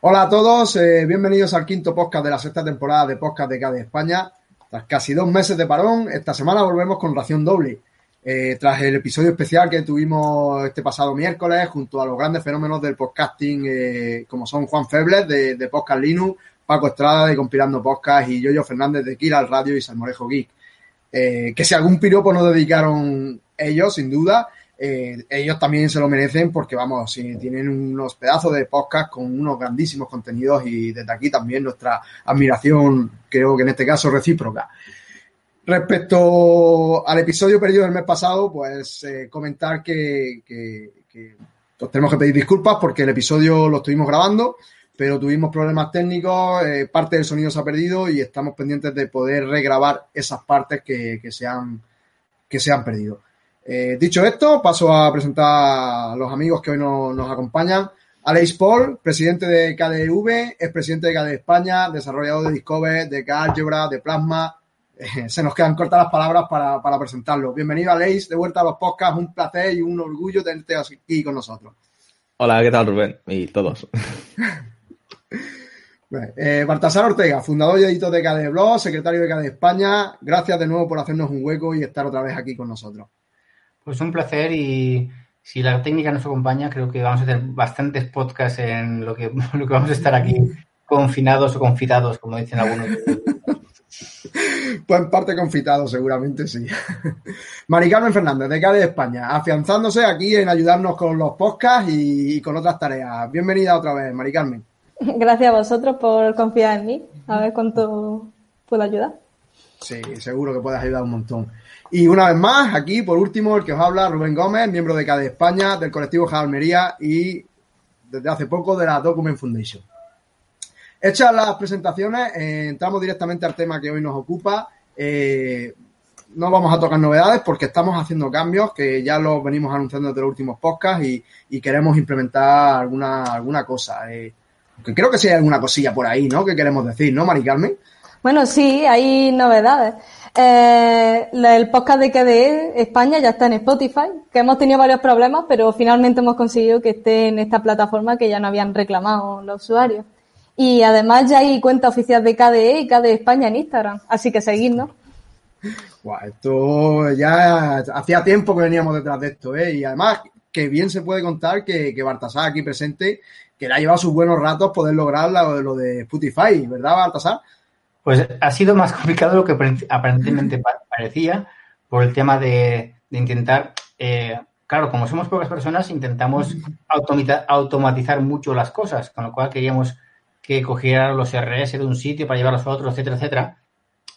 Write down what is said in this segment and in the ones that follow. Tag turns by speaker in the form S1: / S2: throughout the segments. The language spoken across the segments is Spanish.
S1: Hola a todos, eh, bienvenidos al quinto podcast de la sexta temporada de Podcast de KDE España. Tras casi dos meses de parón, esta semana volvemos con ración doble. Eh, tras el episodio especial que tuvimos este pasado miércoles junto a los grandes fenómenos del podcasting eh, como son Juan Febles de, Podcast Linux, Paco Estrada de Compilando Podcast y Yoyo Fernández de Kira al Radio y Salmorejo Geek. Que si algún piropo nos dedicaron ellos, sin duda, eh, ellos también se lo merecen porque, vamos, si tienen unos pedazos de podcast con unos grandísimos contenidos y desde aquí también nuestra admiración, creo que en este caso recíproca. Respecto al episodio perdido del mes pasado, pues eh, comentar que, que, tenemos que pedir disculpas porque el episodio lo estuvimos grabando, pero tuvimos problemas técnicos, eh, parte del sonido se ha perdido y estamos pendientes de poder regrabar esas partes que, se, han, que se han perdido. Eh, dicho esto, paso a presentar a los amigos que hoy no, nos acompañan. Aleix Paul, presidente de KDV, es presidente de KDE España, desarrollador de Discover, de Álgebra, de Plasma. Eh, se nos quedan cortas las palabras para, para presentarlo. Bienvenido, Aleix, de vuelta a los podcasts. Un placer y un orgullo tenerte aquí con nosotros.
S2: Hola, ¿qué tal, Rubén? Y todos.
S1: Eh, Baltasar Ortega, fundador y editor de KDE Blog, secretario de KDE España. Gracias de nuevo por hacernos un hueco y estar otra vez aquí con nosotros.
S3: Pues un placer y si la técnica nos acompaña, creo que vamos a hacer bastantes podcasts en lo que, lo que vamos a estar aquí confinados o confitados, como dicen algunos.
S1: Pues en parte confitado, seguramente sí. Mari Carmen Fernández, de KDE España, afianzándose aquí en ayudarnos con los podcasts y, y, con otras tareas. Bienvenida otra vez, Mari Carmen.
S4: Gracias a vosotros por confiar en mí. A ver cuánto puedo ayudar.
S1: Sí, seguro que puedes ayudar un montón. Y una vez más, aquí por último, el que os habla, Rubén Gómez, miembro de KDE España, del colectivo Jalmería y desde hace poco de la Document Foundation. Hechas las presentaciones, eh, entramos directamente al tema que hoy nos ocupa. Eh, no vamos a tocar novedades porque estamos haciendo cambios que ya los venimos anunciando desde los últimos podcasts y, y queremos implementar alguna, alguna cosa. Eh, que creo que sí hay alguna cosilla por ahí, ¿no? Que queremos decir, ¿no, Mari Carmen?
S4: Bueno, sí, hay novedades. Eh, el podcast de KDE España ya está en Spotify, que hemos tenido varios problemas, pero finalmente hemos conseguido que esté en esta plataforma que ya no habían reclamado los usuarios. Y además ya hay cuenta oficial de KDE y KDE España en Instagram, así que seguidnos.
S1: Esto ya hacía tiempo que veníamos detrás de esto, ¿eh? Y además que bien se puede contar que, que aquí presente, que le ha llevado sus buenos ratos poder lograr lo, lo de Spotify, ¿verdad, Baltasar?
S3: Pues ha sido más complicado de lo que aparentemente parecía por el tema de, de intentar, eh, claro, como somos pocas personas, intentamos automatizar mucho las cosas, con lo cual queríamos que cogieran los RS de un sitio para llevarlos a otro, etcétera, etcétera.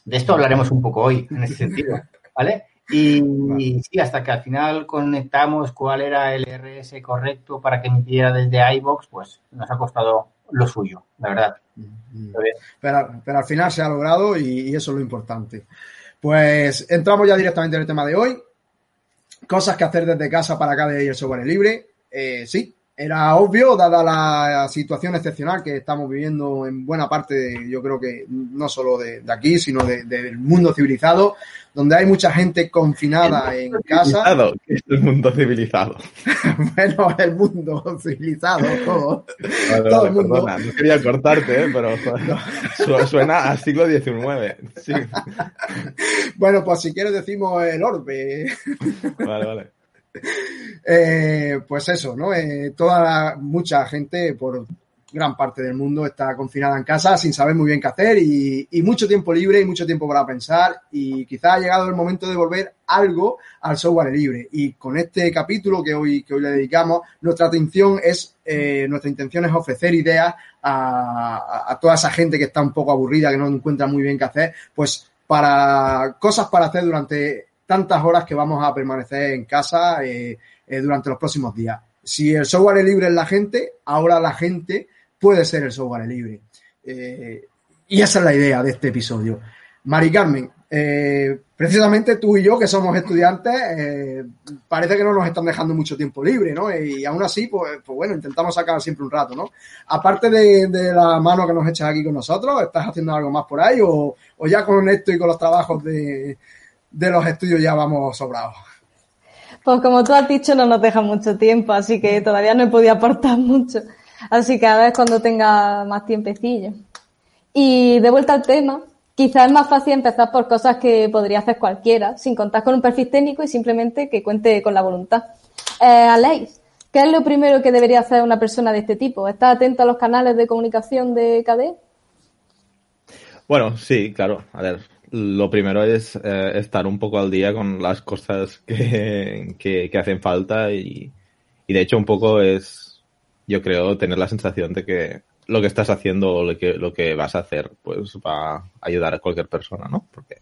S3: De esto hablaremos un poco hoy, en ese sentido, ¿vale? Y, y, sí, hasta que al final conectamos cuál era el RS correcto para que emitiera desde iBox, pues nos ha costado lo suyo, la verdad.
S1: Pero, pero, al final se ha logrado y, y, eso es lo importante. Pues entramos ya directamente en el tema de hoy. Cosas que hacer desde casa para KDE y el software libre. Eh, sí, era obvio, dada la situación excepcional que estamos viviendo en buena parte, de, yo creo que no solo de, de aquí, sino de, del mundo civilizado, donde hay mucha gente confinada
S2: el
S1: en casa.
S2: ¿Qué es el mundo civilizado?
S1: bueno, el mundo civilizado, todo.
S2: Vale, todo
S1: vale,
S2: el mundo. Perdona, no quería cortarte, ¿eh? pero joder, suena al siglo XIX. Sí.
S1: bueno, pues si quieres decimos el orbe.
S2: Vale, vale.
S1: Eh, pues eso, ¿no? Eh, toda mucha gente por gran parte del mundo está confinada en casa sin saber muy bien qué hacer y, mucho tiempo libre y mucho tiempo para pensar y quizá ha llegado el momento de volver algo al software libre y con este capítulo que hoy, que hoy le dedicamos nuestra atención es eh, nuestra intención es ofrecer ideas a toda esa gente que está un poco aburrida que no encuentra muy bien qué hacer pues para cosas para hacer durante tantas horas que vamos a permanecer en casa eh, eh, durante los próximos días. Si el software es libre es la gente, ahora la gente puede ser el software libre. Eh, y esa es la idea de este episodio. Mari Carmen, precisamente tú y yo, que somos estudiantes, parece que no nos están dejando mucho tiempo libre, ¿no? Y aún así, pues, pues bueno, intentamos sacar siempre un rato, ¿no? Aparte de, la mano que nos echas aquí con nosotros, ¿estás haciendo algo más por ahí? ¿O, o ya con esto y con los trabajos de, de los estudios ya vamos sobrados.
S4: Pues como tú has dicho, no nos deja mucho tiempo, así que todavía no he podido aportar mucho. Así que a ver cuando tenga más tiempecillo. Y de vuelta al tema, quizás es más fácil empezar por cosas que podría hacer cualquiera, sin contar con un perfil técnico y simplemente que cuente con la voluntad. Eh, Aleix, ¿qué es lo primero que debería hacer una persona de este tipo? ¿Estar atento a los canales de comunicación de KDE?
S2: Bueno, sí, claro. A ver, lo primero es eh, estar un poco al día con las cosas que, que, hacen falta y, y, de hecho un poco es, yo creo, tener la sensación de que lo que estás haciendo o lo que, lo que vas a hacer pues va a ayudar a cualquier persona, ¿no? Porque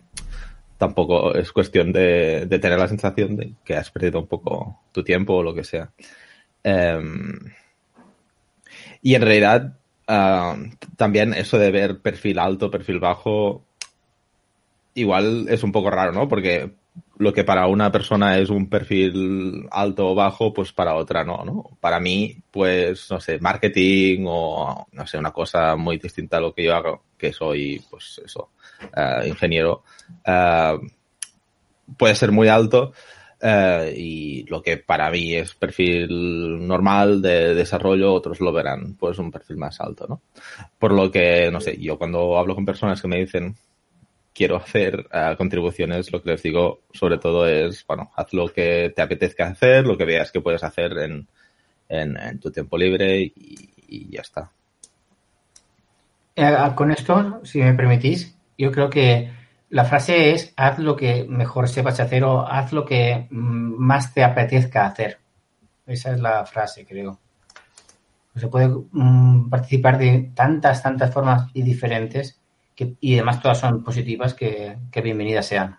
S2: tampoco es cuestión de, de tener la sensación de que has perdido un poco tu tiempo o lo que sea. Um, y en realidad uh, también eso de ver perfil alto, perfil bajo, igual es un poco raro, ¿no? Porque lo que para una persona es un perfil alto o bajo, pues para otra no, ¿no? Para mí, pues, no sé, marketing o, no sé, una cosa muy distinta a lo que yo hago, que soy, pues, eso, uh, ingeniero, uh, puede ser muy alto uh, y lo que para mí es perfil normal de desarrollo, otros lo verán, pues, un perfil más alto, ¿no? Por lo que, no sé, yo cuando hablo con personas que me dicen, quiero hacer uh, contribuciones, lo que les digo sobre todo es, bueno, haz lo que te apetezca hacer, lo que veas que puedes hacer en, en, tu tiempo libre y, ya está.
S3: Eh, con esto, si me permitís, yo creo que la frase es haz lo que mejor sepas hacer o haz lo que mm, más te apetezca hacer. Esa es la frase, creo. Se puede mm, participar de tantas, tantas formas y diferentes y además todas son positivas que, que, bienvenidas sean.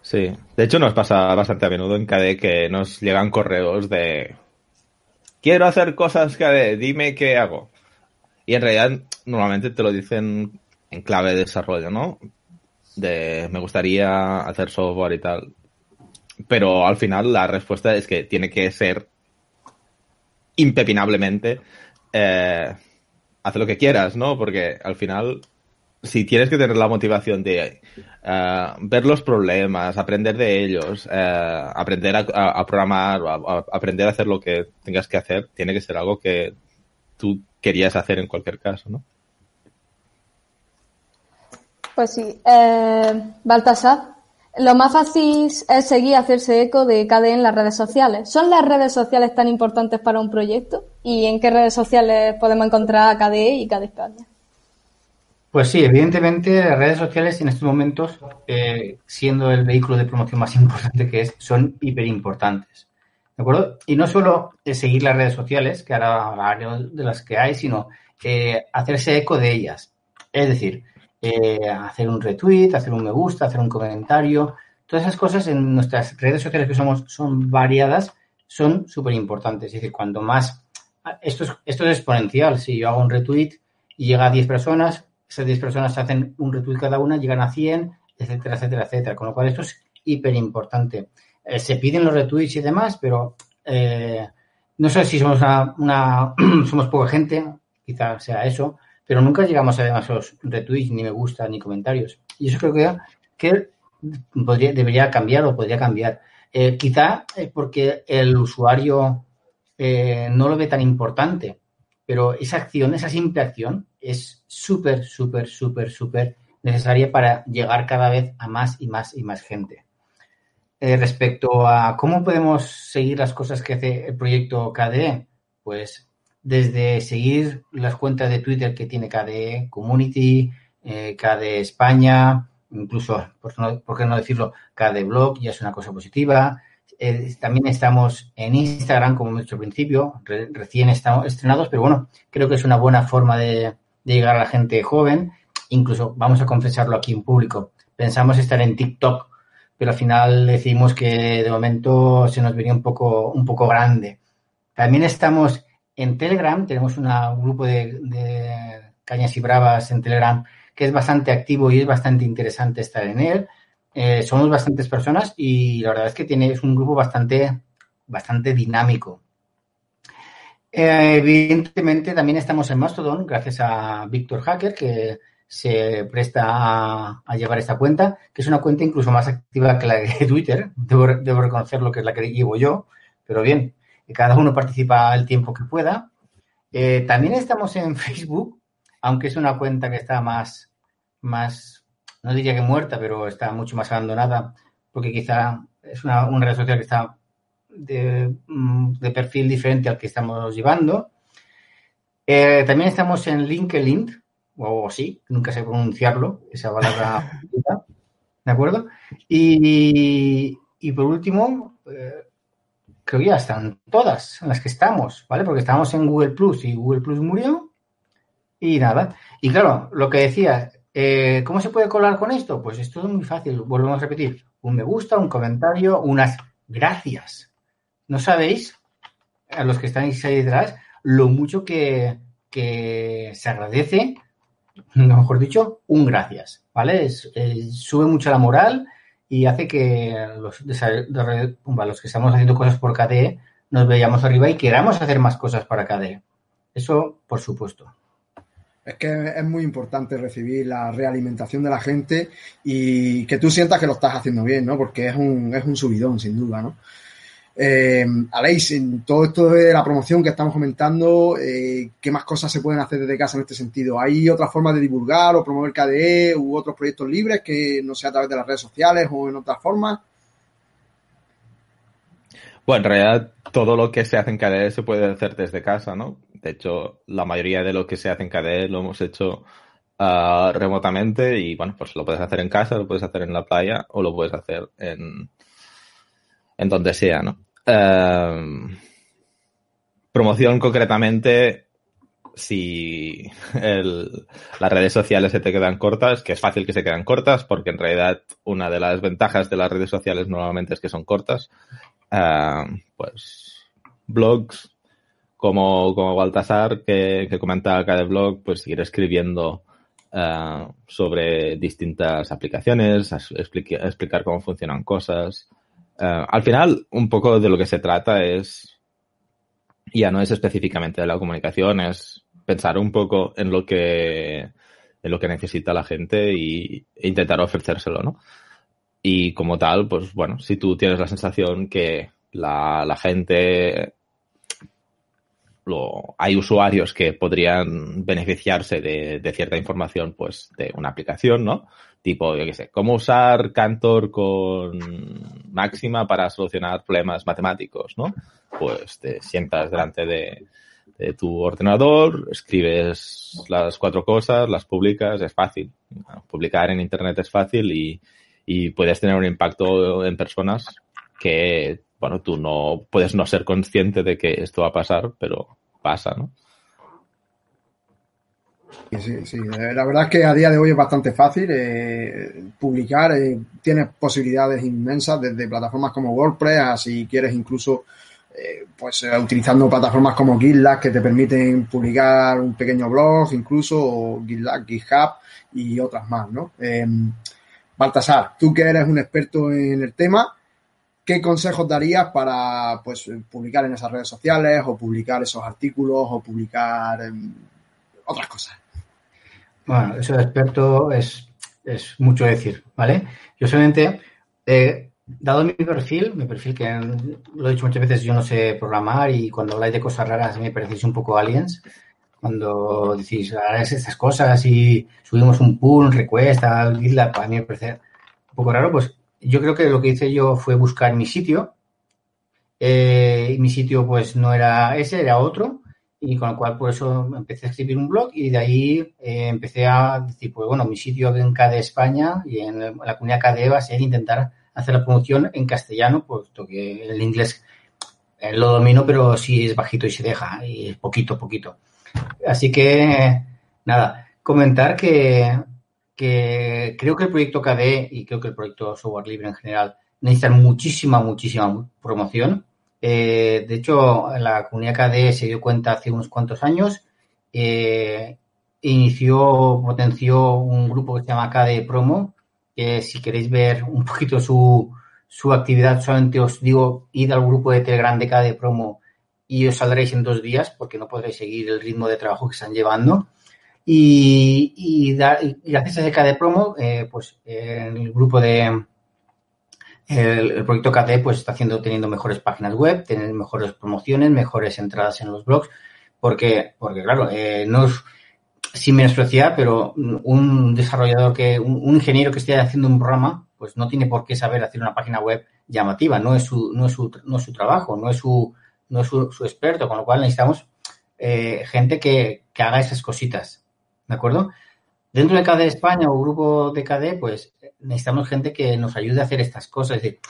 S2: Sí, de hecho nos pasa bastante a menudo en KDE que nos llegan correos de quiero hacer cosas KDE, dime qué hago. Y en realidad normalmente te lo dicen en clave de desarrollo, ¿no? De me gustaría hacer software y tal. Pero al final la respuesta es que tiene que ser impepinablemente eh, haz lo que quieras, ¿no? Porque al final si tienes que tener la motivación de uh, ver los problemas, aprender de ellos, uh, aprender a, programar, aprender a hacer lo que tengas que hacer, tiene que ser algo que tú querías hacer en cualquier caso, ¿no?
S4: Pues sí. Eh, Baltasar, lo más fácil es seguir hacerse eco de KDE en las redes sociales. ¿Son las redes sociales tan importantes para un proyecto? ¿Y en qué redes sociales podemos encontrar a KDE y KDE España?
S3: Pues sí, evidentemente las redes sociales en estos momentos, eh, siendo el vehículo de promoción más importante que es, son hiper importantes. ¿De acuerdo? Y no solo seguir las redes sociales, que ahora hablaremos de las que hay, sino eh, hacerse eco de ellas. Es decir, eh, hacer un retweet, hacer un me gusta, hacer un comentario. Todas esas cosas en nuestras redes sociales que somos son variadas, son súper importantes. Es decir, cuanto más... Esto es, esto es exponencial. Si yo hago un retweet y llega a 10 personas, esas 10 personas hacen un retweet cada una, llegan a 100, etcétera, etcétera, etcétera. Con lo cual esto es hiper importante. Eh, se piden los retweets y demás, pero eh, no sé si somos una, una somos poca gente, quizá sea eso, pero nunca llegamos a demasiados retweets, ni me gusta, ni comentarios. Y eso creo que, debería cambiar o podría cambiar. Eh, quizá porque el usuario eh, no lo ve tan importante, pero esa acción, esa simple acción, es súper, súper, súper, súper necesaria para llegar cada vez a más y más y más gente. Eh, respecto a cómo podemos seguir las cosas que hace el proyecto KDE, pues desde seguir las cuentas de Twitter que tiene KDE Community, eh, KDE España, incluso, por, no, por qué no decirlo, KDE Blog, ya es una cosa positiva. Eh, también estamos en Instagram, como hemos dicho al principio, re, recién estamos estrenados, pero bueno, creo que es una buena forma de, llegar a la gente joven. Incluso, vamos a confesarlo aquí en público, pensamos estar en TikTok, pero al final decimos que de momento se nos venía un poco, un poco grande. También estamos en Telegram, tenemos una, un grupo de, de, cañas y bravas en Telegram que es bastante activo y es bastante interesante estar en él. Eh, somos bastantes personas y la verdad es que tiene, un grupo bastante, bastante dinámico. Eh, evidentemente también estamos en Mastodon gracias a Víctor Hacker que se presta a, a, llevar esta cuenta, que es una cuenta incluso más activa que la de Twitter. Debo, debo reconocer lo que es la que llevo yo, pero bien, cada uno participa el tiempo que pueda. Eh, también estamos en Facebook, aunque es una cuenta que está más, más, no diría que muerta, pero está mucho más abandonada, porque quizá es una, una red social que está de, mm, de, perfil diferente al que estamos llevando. Eh, también estamos en LinkedIn, o sí, nunca sé pronunciarlo, esa palabra, ¿de acuerdo? Y, y por último, eh, creo que ya están todas en las que estamos, ¿vale? Porque estamos en Google Plus y Google Plus murió y nada. Y claro, lo que decía, eh, ¿cómo se puede colar con esto? Pues esto es muy fácil, volvemos a repetir, un me gusta, un comentario, unas gracias. No sabéis, a los que estáis ahí detrás, lo mucho que, se agradece, mejor dicho, un gracias, ¿vale? Es, sube mucho la moral y hace que los, los que estamos haciendo cosas por KDE nos veamos arriba y queramos hacer más cosas para KDE. Eso, por supuesto.
S1: Es que es muy importante recibir la realimentación de la gente y que tú sientas que lo estás haciendo bien, ¿no? Porque es un, es un subidón, sin duda, ¿no? Eh, Aleix, en todo esto de la promoción que estamos comentando, eh, ¿qué más cosas se pueden hacer desde casa en este sentido? ¿Hay otras formas de divulgar o promover KDE u otros proyectos libres que no sea a través de las redes sociales o en otras formas?
S2: Bueno, en realidad todo lo que se hace en KDE se puede hacer desde casa, ¿no? De hecho, la mayoría de lo que se hace en KDE lo hemos hecho uh, remotamente y bueno, pues lo puedes hacer en casa, lo puedes hacer en la playa o lo puedes hacer en, en donde sea, ¿no? Uh, promoción concretamente, si el, las redes sociales se te quedan cortas, que es fácil que se quedan cortas, porque en realidad una de las ventajas de las redes sociales normalmente es que son cortas, uh, pues blogs como, como Baltasar, que, que comenta cada blog, pues seguir escribiendo uh, sobre distintas aplicaciones, explicar, explicar cómo funcionan cosas, Uh, al final, un poco de lo que se trata es, ya no es específicamente de la comunicación, es pensar un poco en lo que, en lo que necesita la gente y, e intentar ofrecérselo, ¿no? Y como tal, pues bueno, si tú tienes la sensación que la, la gente, lo, hay usuarios que podrían beneficiarse de, cierta información, pues de una aplicación, ¿no? tipo, yo qué sé, cómo usar Cantor con máxima para solucionar problemas matemáticos, ¿no? Pues te sientas delante de, de tu ordenador, escribes las cuatro cosas, las publicas, es fácil. Publicar en Internet es fácil y, y puedes tener un impacto en personas que, bueno, tú no puedes no ser consciente de que esto va a pasar, pero pasa, ¿no?
S1: Sí, sí, la verdad es que a día de hoy es bastante fácil eh, publicar, eh, tienes posibilidades inmensas desde plataformas como WordPress, si quieres incluso eh, pues eh, utilizando plataformas como GitLab que te permiten publicar un pequeño blog incluso, o GitLab, GitHub y otras más, ¿no? Em, Baltasar, tú que eres un experto en el tema, ¿qué consejos darías para pues publicar en esas redes sociales o publicar esos artículos o publicar em, otras cosas?
S3: Bueno, eso de experto es, es mucho decir, ¿vale? Yo solamente, dado mi perfil, mi perfil que lo he dicho muchas veces, yo no sé programar y cuando habláis de cosas raras me parecéis un poco aliens. Cuando decís, harás estas cosas y subimos un pull, un request al GitLab, a mí me parece un poco raro, pues yo creo que lo que hice yo fue buscar mi sitio. Eh, mi sitio pues no era ese, era otro y con lo cual por eso empecé a escribir un blog y de ahí eh, empecé a decir, pues bueno, mi sitio en KDE España y en, la comunidad KDE va a ser intentar hacer la promoción en castellano, puesto que el inglés eh, lo domino, pero sí es bajito y se deja, y es poquito, poquito. Así que, nada, comentar que, que creo que el proyecto KDE y creo que el proyecto Software Libre en general necesitan muchísima, muchísima promoción eh, de hecho, la comunidad KDE se dio cuenta hace unos cuantos años. Eh, inició, potenció un grupo que se llama KDE Promo. Que si queréis ver un poquito su, su actividad, solamente os digo, id al grupo de Telegram de KDE Promo y os saldréis en dos días porque no podréis seguir el ritmo de trabajo que están llevando. Y, y, da, y gracias a ese KDE Promo, eh, pues el grupo de, el, proyecto KDE pues está haciendo, teniendo mejores páginas web, tener mejores promociones, mejores entradas en los blogs, Porque, porque claro, eh, no es sin menospreciar, pero un desarrollador que, un, ingeniero que esté haciendo un programa, pues no tiene por qué saber hacer una página web llamativa, no es su, no es su, no es su trabajo, no es su, no es su, experto, con lo cual necesitamos eh, gente que, que, haga esas cositas, ¿de acuerdo? Dentro de KDE España o grupo de KDE, pues necesitamos gente que nos ayude a hacer estas cosas. Es decir,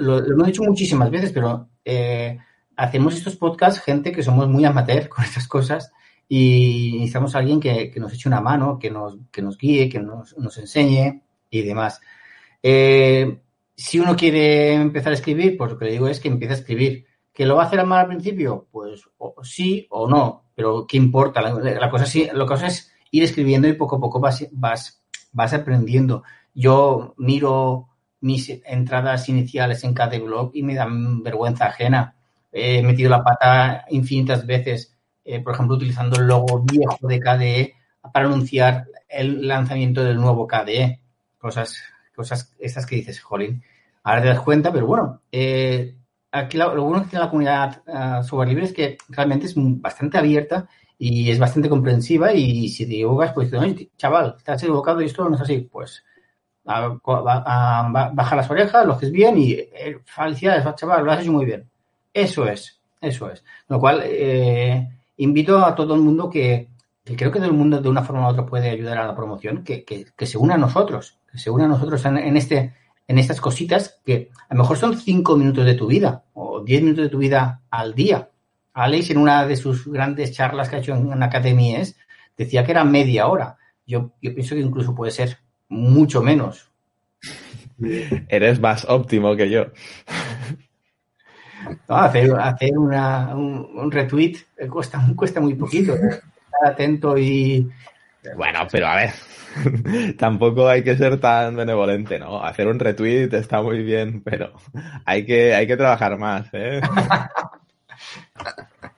S3: lo, lo hemos dicho muchísimas veces, pero eh, hacemos estos podcasts gente que somos muy amateur con estas cosas y necesitamos alguien que, nos eche una mano, que nos, que nos guíe, que nos, enseñe y demás. Eh, si uno quiere empezar a escribir, pues lo que le digo es que empiece a escribir. ¿Que lo va a hacer mal al principio? Pues sí o no, pero ¿qué importa? La, cosa, sí, la cosa es ir escribiendo y poco a poco vas, vas, vas aprendiendo. Yo miro mis entradas iniciales en cada blog y me dan vergüenza ajena. He metido la pata infinitas veces, eh, por ejemplo, utilizando el logo viejo de KDE para anunciar el lanzamiento del nuevo KDE. Cosas, cosas esas que dices, jolín, ahora te das cuenta, pero bueno, eh, aquí lo, bueno que tiene la comunidad uh, software libre es que realmente es bastante abierta y es bastante comprensiva y si te equivocas, pues chaval, estás equivocado y esto no es así, pues baja las orejas, lo haces bien y eh, felicidades, chaval, lo has hecho muy bien. Eso es, eso es. Lo cual, eh, invito a todo el mundo que, creo que todo el mundo de una forma u otra puede ayudar a la promoción, que, se una a nosotros, que se una a nosotros en, este, en estas cositas que a lo mejor son cinco minutos de tu vida o diez minutos de tu vida al día. Alex, en una de sus grandes charlas que ha hecho en, en Academies, decía que era media hora. Yo, yo pienso que incluso puede ser mucho menos.
S2: Eres más óptimo que yo.
S3: hacer, un, retweet cuesta, cuesta muy poquito. Estar atento y.
S2: Bueno, pero a ver, tampoco hay que ser tan benevolente, ¿no? Hacer un retweet está muy bien, pero hay que, hay que trabajar más, ¿eh?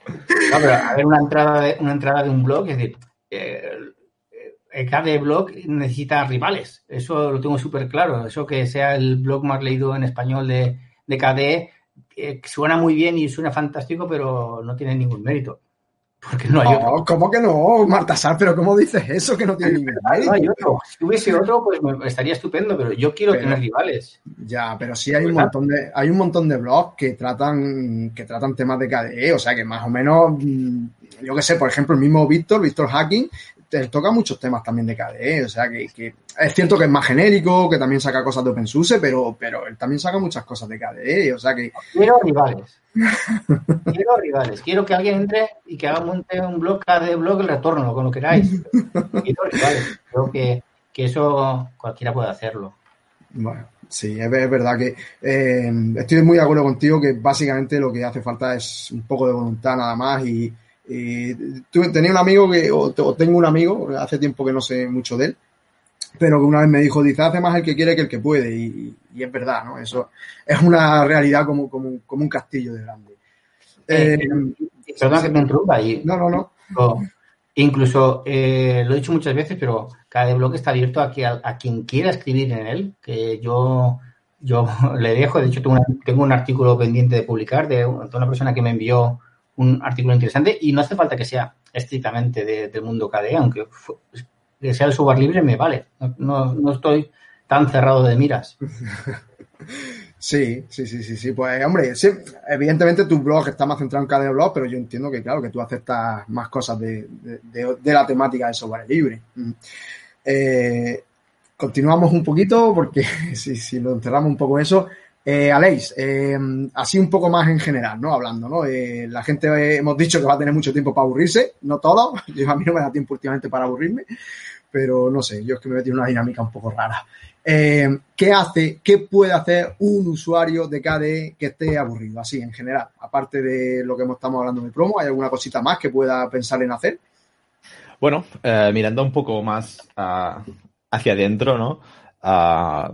S3: No, pero a ver, una entrada de, una entrada de un blog, es decir, eh, cada blog necesita rivales. Eso lo tengo súper claro. Eso que sea el blog más leído en español de, de KDE, eh, suena muy bien y suena fantástico, pero no tiene ningún mérito.
S1: Porque no hay otro. ¿Cómo que no, Marta Sar? ¿Pero cómo dices eso que no tiene ningún mérito?
S3: No hay otro. Si hubiese otro, pues estaría estupendo, pero yo quiero tener rivales.
S1: Ya, pero sí hay un montón de, hay un montón de blogs que tratan, que tratan temas de KDE, o sea que más o menos, mm, yo qué sé, por ejemplo, el mismo Víctor, Víctor Hacking, toca muchos temas también de KDE, o sea que, es cierto que es más genérico, que también saca cosas de OpenSUSE, pero, pero él también saca muchas cosas de KDE, o sea que...
S3: Quiero rivales. quiero rivales. Quiero que alguien entre y que haga un blog KDE blog el retorno, con lo que queráis. quiero rivales. Creo que, eso cualquiera puede hacerlo.
S1: Bueno, sí, es, verdad que eh, estoy muy de acuerdo contigo que básicamente lo que hace falta es un poco de voluntad nada más y y tenía un amigo que, o, tengo un amigo, hace tiempo que no sé mucho de él, pero que una vez me dijo, dice, hace más el que quiere que el que puede. Y, es verdad, ¿no? Eso es una realidad como, como, como un castillo de grande.
S3: Eh, eh perdona que me interrumpa.
S1: no, no,
S3: no. incluso, eh, lo he dicho muchas veces, pero cada bloque está abierto a, que, a, quien quiera escribir en él, que yo, yo le dejo. De hecho, tengo, tengo un artículo pendiente de publicar de una persona que me envió un artículo interesante y no hace falta que sea estrictamente del mundo KDE, aunque que sea el software libre me vale. No, no, estoy tan cerrado de miras.
S1: Sí, sí, sí, sí, sí. Pues, hombre, sí, evidentemente tu blog está más centrado en KDE Blog, pero yo entiendo que, claro, que tú aceptas más cosas de, de, la temática de software libre. Mm. Eh, continuamos un poquito, porque si, si lo encerramos un poco eso, eh, Aleix, eh, así un poco más en general, ¿no? Hablando, ¿no? Eh, la gente eh, hemos dicho que va a tener mucho tiempo para aburrirse, no todo, yo a mí no me da tiempo últimamente para aburrirme, pero no sé, yo es que me metí en una dinámica un poco rara. ¿Qué hace, qué puede hacer un usuario de KDE que esté aburrido, así en general? Aparte de lo que estamos hablando de promo, ¿hay alguna cosita más que pueda pensar en hacer?
S2: Bueno, mirando un poco más ah, hacia adentro, ¿no? Ah,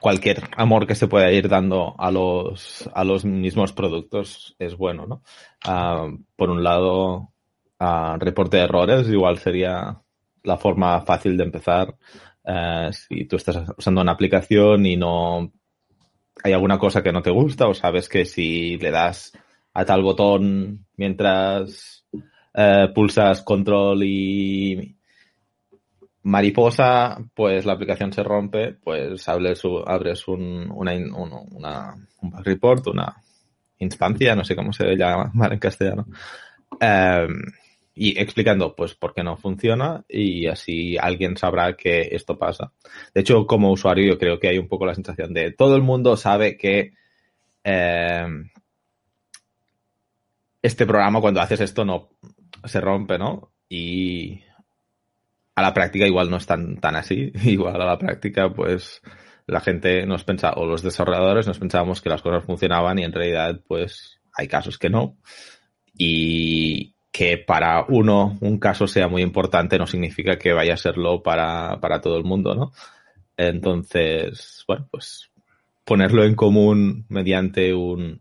S2: cualquier amor que se pueda ir dando a los, a los mismos productos es bueno, ¿no? Ah, por un lado, uh, reporte de errores igual sería la forma fácil de empezar. Uh, si tú estás usando una aplicación y no hay alguna cosa que no te gusta o sabes que si le das a tal botón mientras eh, pulsas control y mariposa, pues la aplicación se rompe, pues abres, abres un, una, un bug report, una instancia, no sé cómo se llama en castellano, em, y explicando pues por qué no funciona y así alguien sabrá que esto pasa. De hecho, como usuario yo creo que hay un poco la sensación de todo el mundo sabe que em, este programa cuando haces esto no se rompe, ¿no? Y a la práctica igual no es tan, tan así. Igual a la práctica, pues la gente nos pensaba, o los desarrolladores nos pensábamos que las cosas funcionaban y en realidad, pues hay casos que no. Y que para uno un caso sea muy importante no significa que vaya a serlo para, para todo el mundo, ¿no? Entonces, bueno, pues ponerlo en común mediante un,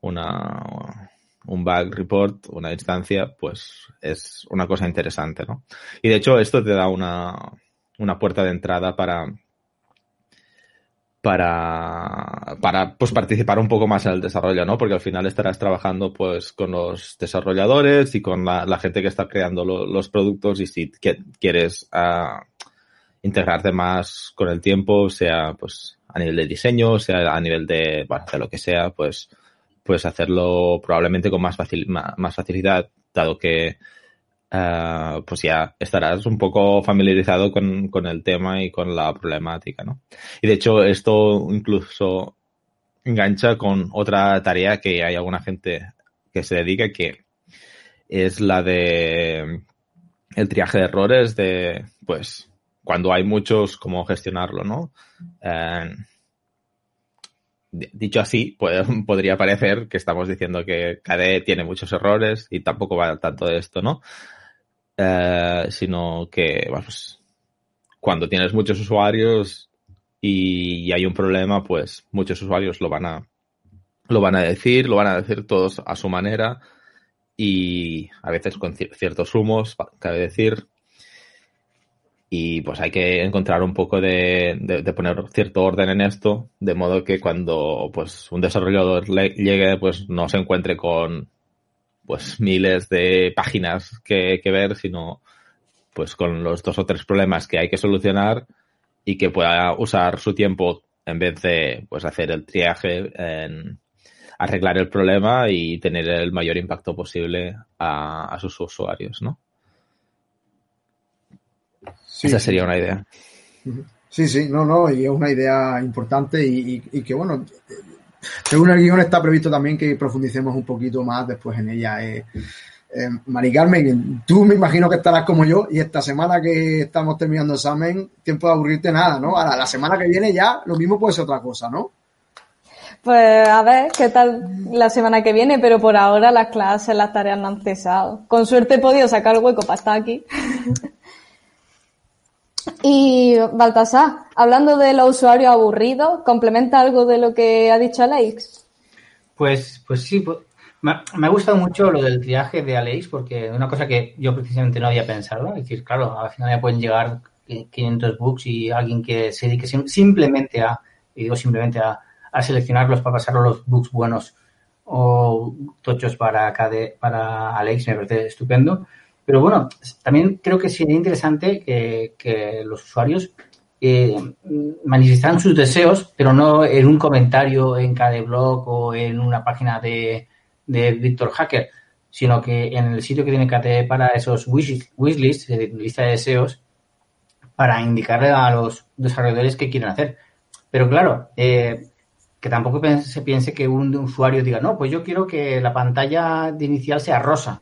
S2: una, un bug report, una instancia, pues es una cosa interesante, ¿no? Y de hecho esto te da una, una puerta de entrada para, para, para pues participar un poco más en el desarrollo, ¿no? Porque al final estarás trabajando pues con los desarrolladores y con la, gente que está creando los productos y si quieres uh, integrarte más con el tiempo, sea pues a nivel de diseño, sea a nivel de, de lo que sea, pues pues hacerlo probablemente con más, más facilidad, dado que uh, pues ya estarás un poco familiarizado con, el tema y con la problemática, ¿no? Y de hecho esto incluso engancha con otra tarea que hay alguna gente que se dedica que es la de el triaje de errores de pues cuando hay muchos cómo gestionarlo, ¿no? Uh, dicho así, podría parecer que estamos diciendo que KDE tiene muchos errores y tampoco va tanto de esto, ¿no? Eh, sino que, pues, cuando tienes muchos usuarios y, hay un problema, pues muchos usuarios lo van a lo van a decir, lo van a decir todos a su manera y a veces con ciertos humos, cabe decir, y pues hay que encontrar un poco de, de, poner cierto orden en esto, de modo que cuando pues un desarrollador llegue, pues no se encuentre con pues miles de páginas que, que, ver, sino pues con los dos o tres problemas que hay que solucionar y que pueda usar su tiempo en vez de pues hacer el triaje en arreglar el problema y tener el mayor impacto posible a, a sus usuarios, ¿no? Esa sería una idea.
S1: Sí, sí, no, no, y es una idea importante y, que, bueno, según el guion está previsto también que profundicemos un poquito más después en ella. Eh, eh, Mari Carmen, tú me imagino que estarás como yo y esta semana que estamos terminando el examen, tiempo de aburrirte nada, ¿no? Ahora, la semana que viene ya lo mismo puede ser otra cosa, ¿no?
S4: Pues a ver qué tal la semana que viene, pero por ahora las clases, las tareas no han cesado. Con suerte he podido sacar el hueco para estar aquí. Y Baltasar, hablando de los usuarios aburridos, ¿complementa algo de lo que ha dicho Alex?
S3: Pues, pues sí, pues, me, ha gustado mucho lo del triaje de Alex porque una cosa que yo precisamente no había pensado. Es decir, claro, al final ya pueden llegar 500 books y alguien que se dedique simplemente a, y digo simplemente a, a seleccionarlos para pasar los books buenos o tochos para, para Alex, me parece estupendo. Pero bueno, también creo que sería interesante que, los usuarios eh, manifestaran sus deseos, pero no en un comentario en cada blog o en una página de, de Victor Hacker, sino que en el sitio que tiene KTE para esos wish, wishlists, lista de deseos, para indicarle a los desarrolladores qué quieren hacer. Pero claro, eh, que tampoco se piense que un usuario diga, no, pues yo quiero que la pantalla de inicial sea rosa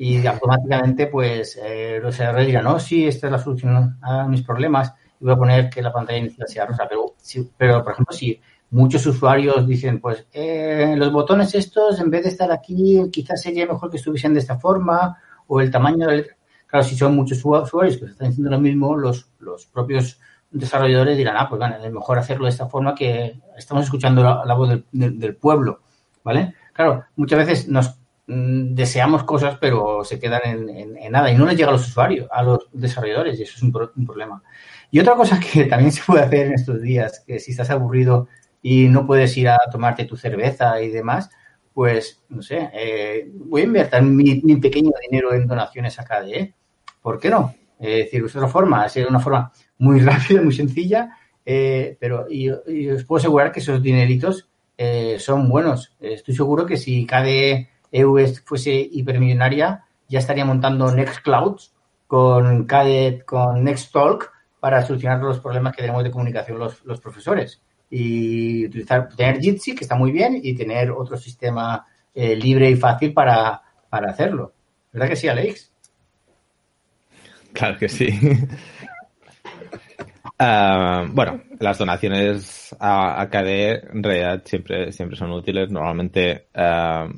S3: y automáticamente pues eh, los errores dirán, no, sí, esta es la solución a mis problemas y voy a poner que la pantalla inicial sea rosa. Pero, pero por ejemplo, si muchos usuarios dicen, pues eh, los botones estos, en vez de estar aquí, quizás sería mejor que estuviesen de esta forma o el tamaño de. Claro, si son muchos usuarios que están diciendo lo mismo, los, los propios desarrolladores dirán, ah, pues bueno, es mejor hacerlo de esta forma que estamos escuchando la, voz del, del, pueblo, ¿vale? Claro, muchas veces nos deseamos cosas, pero se quedan en, nada y no les llega a los usuarios, a los desarrolladores, y eso es un, problema. Y otra cosa que también se puede hacer en estos días, que si estás aburrido y no puedes ir a tomarte tu cerveza y demás, pues, no sé, eh, voy a invertir mi, pequeño dinero en donaciones a KDE. ¿Por qué no? es decir, es otra forma, es una forma muy rápida, muy sencilla, eh, pero y, os puedo asegurar que esos dineritos eh, son buenos. Estoy seguro que si KDE EU fuese hipermillonaria, ya estaría montando Nextcloud con KDE, con Nexttalk para solucionar los problemas que tenemos de comunicación los, los profesores y utilizar, tener Jitsi, que está muy bien, y tener otro sistema eh, libre y fácil para, hacerlo. ¿Verdad que sí, Alex?
S2: Claro que sí. Ah, bueno, las donaciones a, a, KDE en realidad siempre, siempre son útiles. Normalmente ah,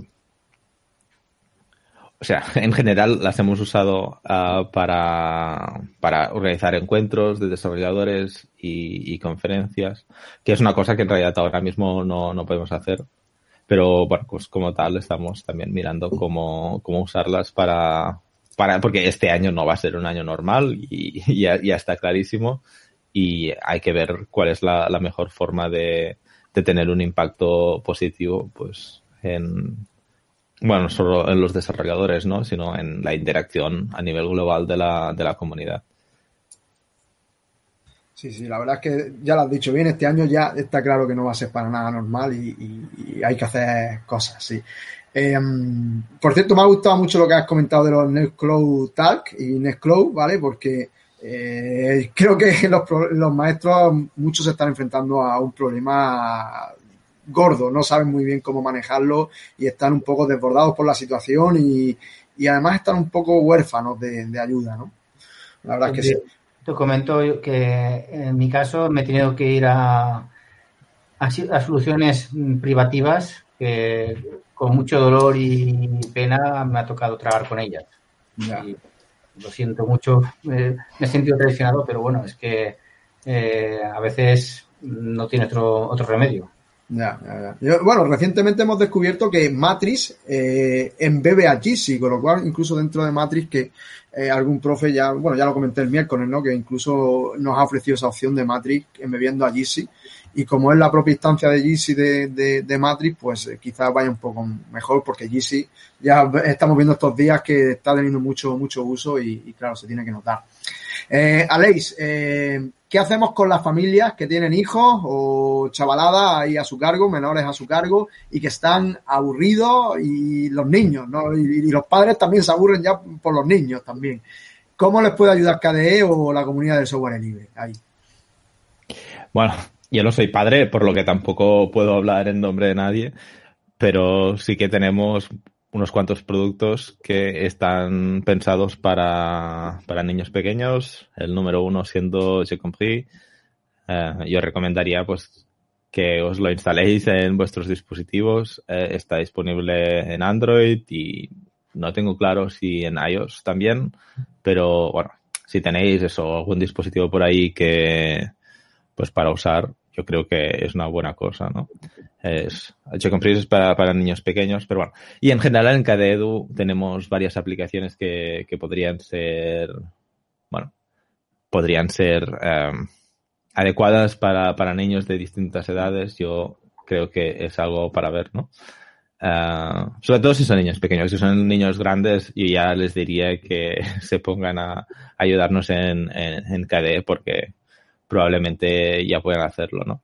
S2: o sea, en general las hemos usado uh, para, para, organizar encuentros de desarrolladores y, y, conferencias, que es una cosa que en realidad ahora mismo no, no, podemos hacer. Pero bueno, pues como tal estamos también mirando cómo, cómo usarlas para, para, porque este año no va a ser un año normal y, ya, ya, está clarísimo y hay que ver cuál es la, la mejor forma de, de tener un impacto positivo pues en, bueno, no solo en los desarrolladores, ¿no? Sino en la interacción a nivel global de la, de la comunidad.
S1: Sí, sí, la verdad es que ya lo has dicho bien, este año ya está claro que no va a ser para nada normal y, hay que hacer cosas, sí. Em, por cierto, me ha gustado mucho lo que has comentado de los Nextcloud Talk y Nextcloud, ¿vale? Porque eh, creo que los, los maestros, muchos se están enfrentando a un problema gordo, no saben muy bien cómo manejarlo y están un poco desbordados por la situación y, además están un poco huérfanos de, ayuda, ¿no?
S3: La verdad es que sí. Te comento que en mi caso me he tenido que ir a, a, soluciones privativas que con mucho dolor y pena me ha tocado trabajar con ellas. lo siento mucho, me he sentido traicionado, pero bueno, es que eh, a veces no tiene otro, otro remedio.
S1: Ya, ya, bueno, recientemente hemos descubierto que Matrix eh, embebe a GC, con lo cual incluso dentro de Matrix que eh, algún profe ya, bueno, ya lo comenté el miércoles, ¿no? Que incluso nos ha ofrecido esa opción de Matrix embebiendo a GC y como es la propia instancia de GC de, de, Matrix, pues eh, quizás vaya un poco mejor porque GC ya estamos viendo estos días que está teniendo mucho, mucho uso y, y claro, se tiene que notar. Eh, Aleix, eh, ¿qué hacemos con las familias que tienen hijos o chavaladas ahí a su cargo, menores a su cargo y que están aburridos y los niños, ¿no? Y, los padres también se aburren ya por los niños también. ¿Cómo les puede ayudar KDE o la comunidad del software libre ahí?
S2: Bueno, yo no soy padre, por lo que tampoco puedo hablar en nombre de nadie, pero sí que tenemos unos cuantos productos que están pensados para, para niños pequeños. El número uno siendo J'ai compris. Eh, yo recomendaría pues que os lo instaléis en vuestros dispositivos. Eh, está disponible en Android y no tengo claro si en iOS también, pero bueno, si tenéis eso, algún dispositivo por ahí que pues para usar, yo creo que es una buena cosa, ¿no? Es, es para, para niños pequeños, pero bueno. Y en general en KDEDU tenemos varias aplicaciones que, que podrían ser, bueno, podrían ser em, adecuadas para, para niños de distintas edades. Yo creo que es algo para ver, ¿no? Uh, sobre todo si son niños pequeños, si son niños grandes, yo ya les diría que se pongan a, ayudarnos en, en, en KDE porque probablemente ya puedan hacerlo, ¿no?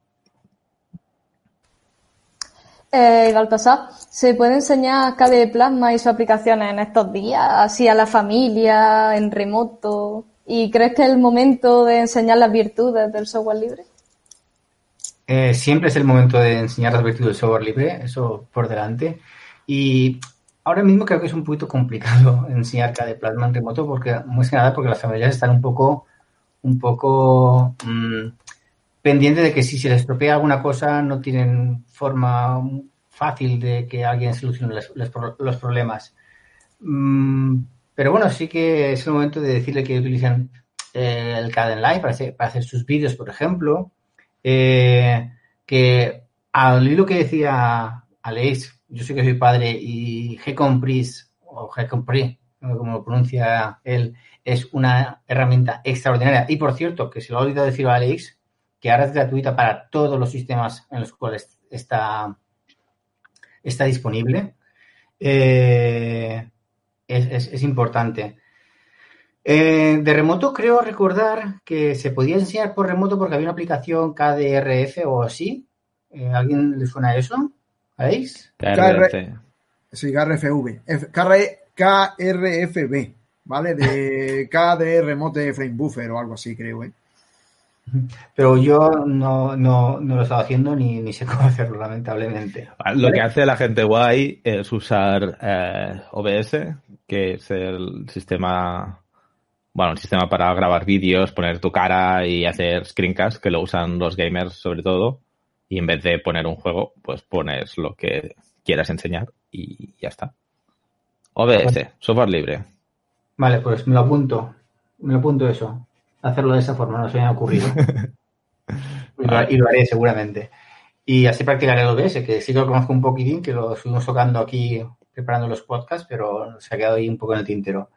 S4: Eh, Baltasar, ¿se puede enseñar KDE Plasma y sus aplicaciones en estos días, así a la familia, en remoto? ¿Y crees que es el momento de enseñar las virtudes del software libre?
S3: Eh, siempre es el momento de enseñar las virtudes del software libre, eso por delante. Y ahora mismo creo que es un poquito complicado enseñar KDE Plasma en remoto, porque más que nada porque las familias están un poco un poco mm, pendiente de que si se les estropea alguna cosa no tienen forma fácil de que alguien solucione los, problemas. Mm, pero bueno, sí que es el momento de decirle que utilicen eh, el Caden Live para hacer, sus vídeos, por ejemplo. Eh, que al lo que decía Alex, yo sé que soy padre y G-Compris, o G-Compris, como lo pronuncia él, es una herramienta extraordinaria. Y por cierto, que se lo he olvidado decir a Alex, que ahora es gratuita para todos los sistemas en los cuales está, está disponible. Eh, es, importante. Eh, de remoto creo recordar que se podía enseñar por remoto porque había una aplicación KDRF o así. Eh, ¿Alguien le suena eso? ¿Veis?
S1: KRF. Sí, KRFV. KRFB, ¿vale? De KDR Remote Frame Buffer o algo así, creo, ¿eh?
S3: Pero yo no, no, no lo estaba haciendo ni, ni, sé cómo hacerlo, lamentablemente.
S2: Ah, lo que hace la gente guay es usar eh, OBS, que es el sistema, bueno, el sistema para grabar vídeos, poner tu cara y hacer screencast, que lo usan los gamers sobre todo. Y en vez de poner un juego, pues pones lo que quieras enseñar y ya está. OBS, software libre.
S3: Vale, pues me lo apunto. Me lo apunto eso hacerlo de esa forma, no se me ha ocurrido. y, lo, haré seguramente. Y así practicaré el OBS, que sí que lo conozco un poquitín, que lo estuvimos tocando aquí preparando los podcasts, pero se ha quedado ahí un poco en el tintero.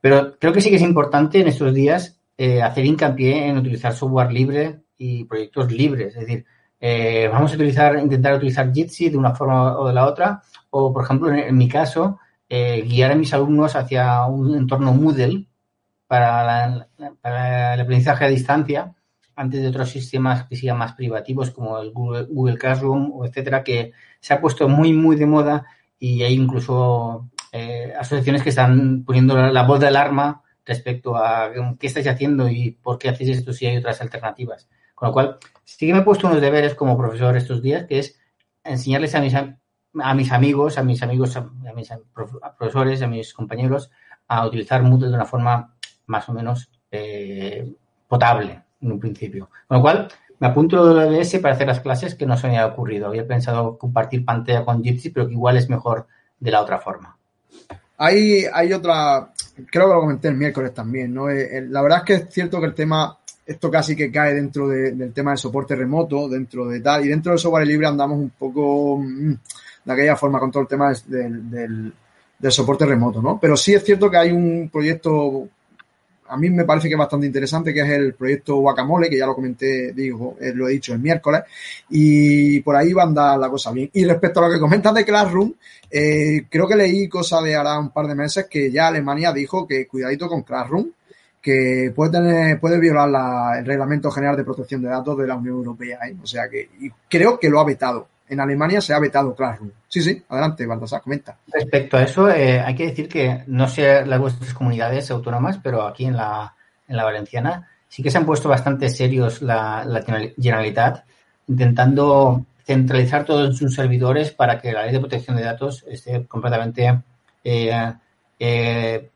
S3: Pero creo que sí que es importante en estos días eh, hacer hincapié en utilizar software libre y proyectos libres. Es decir, eh, vamos a utilizar, intentar utilizar Jitsi de una forma o de la otra, o por ejemplo, en, mi caso, eh, guiar a mis alumnos hacia un entorno Moodle para, el aprendizaje a distancia antes de otros sistemas que sean más privativos como el Google, Classroom o etcétera que se ha puesto muy muy de moda y hay incluso eh, asociaciones que están poniendo la, voz de alarma respecto a qué estáis haciendo y por qué hacéis esto si hay otras alternativas. Con lo cual, sí que me he puesto unos deberes como profesor estos días, que es enseñarles a mis, a mis amigos, a mis amigos, a mis profesores, a mis compañeros, a utilizar Moodle de una forma más o menos eh, potable en un principio. Con lo cual, me apunto de OBS para hacer las clases que no se me había ocurrido. Había pensado compartir pantalla con Jitsi, pero que igual es mejor de la otra forma.
S1: Hay, hay otra, creo que lo comenté el miércoles también, ¿no? Eh, la verdad es que es cierto que el tema, esto casi que cae dentro del tema de soporte remoto, dentro de tal, y dentro del software libre andamos un poco mm, de aquella forma con todo el tema del, del, soporte remoto, ¿no? Pero sí es cierto que hay un proyecto a mí me parece que es bastante interesante, que es el proyecto Guacamole, que ya lo comenté, digo, eh, lo he dicho el miércoles, y por ahí va a andar la cosa bien. Y respecto a lo que comentas de Classroom, eh, creo que leí cosa de ahora un par de meses que ya Alemania dijo que cuidadito con Classroom, que puede tener, puede violar el Reglamento General de Protección de Datos de la Unión Europea, ¿eh? o sea que creo que lo ha vetado en Alemania se ha vetado Classroom. Sí, sí, adelante, Baltasar, comenta.
S3: Respecto a eso, eh, hay que decir que no sé las vuestras comunidades autónomas, pero aquí en la, en la Valenciana sí que se han puesto bastante serios la, la Generalitat, intentando centralizar todos sus servidores para que la ley de protección de datos esté completamente eh, eh,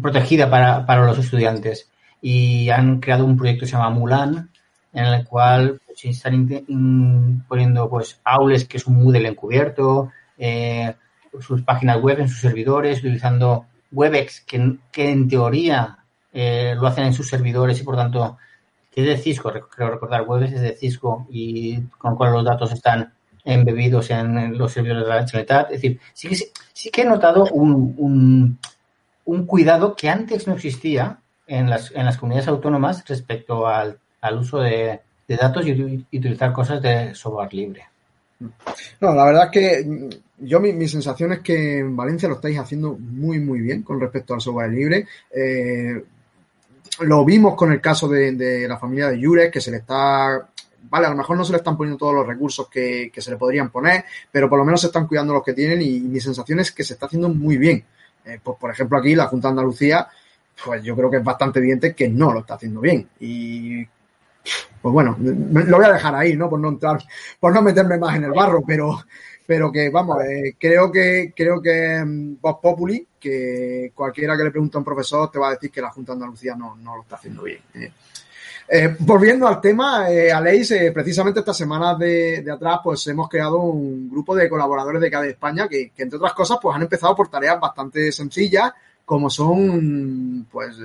S3: protegida para, para los estudiantes. Y han creado un proyecto que se llama Mulan, en el cual se están poniendo pues Aules, que es un Moodle encubierto, eh, sus páginas web en sus servidores, utilizando Webex, que, que en teoría eh, lo hacen en sus servidores y por tanto que es de Cisco, creo recordar, Webex es de Cisco y con lo cual los datos están embebidos en los servidores de la Generalitat. Es decir, sí que, he notado un, un, un cuidado que antes no existía en las, en las comunidades autónomas respecto al al uso de, datos y, utilizar cosas de software libre.
S1: No, la verdad es que yo mi, sensación es que en Valencia lo estáis haciendo muy muy bien con respecto al software libre. Eh, lo vimos con el caso de, la familia de Jure, que se le está vale, a lo mejor no se le están poniendo todos los recursos que, se le podrían poner, pero por lo menos se están cuidando los que tienen y, mi sensación es que se está haciendo muy bien. Eh, pues, por ejemplo, aquí la Junta de Andalucía, pues yo creo que es bastante evidente que no lo está haciendo bien. Y pues bueno, lo voy a dejar ahí, ¿no? Por no entrar, por no meterme más en el barro, pero, pero que vamos, eh, creo que, creo que mm, Vox Populi, que cualquiera que le pregunte a un profesor te va a decir que la Junta de Andalucía no, no lo está haciendo bien. Eh. Eh, volviendo al tema, Aleix, precisamente estas semanas de, atrás, pues hemos creado un grupo de colaboradores de cada España que, que, entre otras cosas, pues han empezado por tareas bastante sencillas, como son, pues,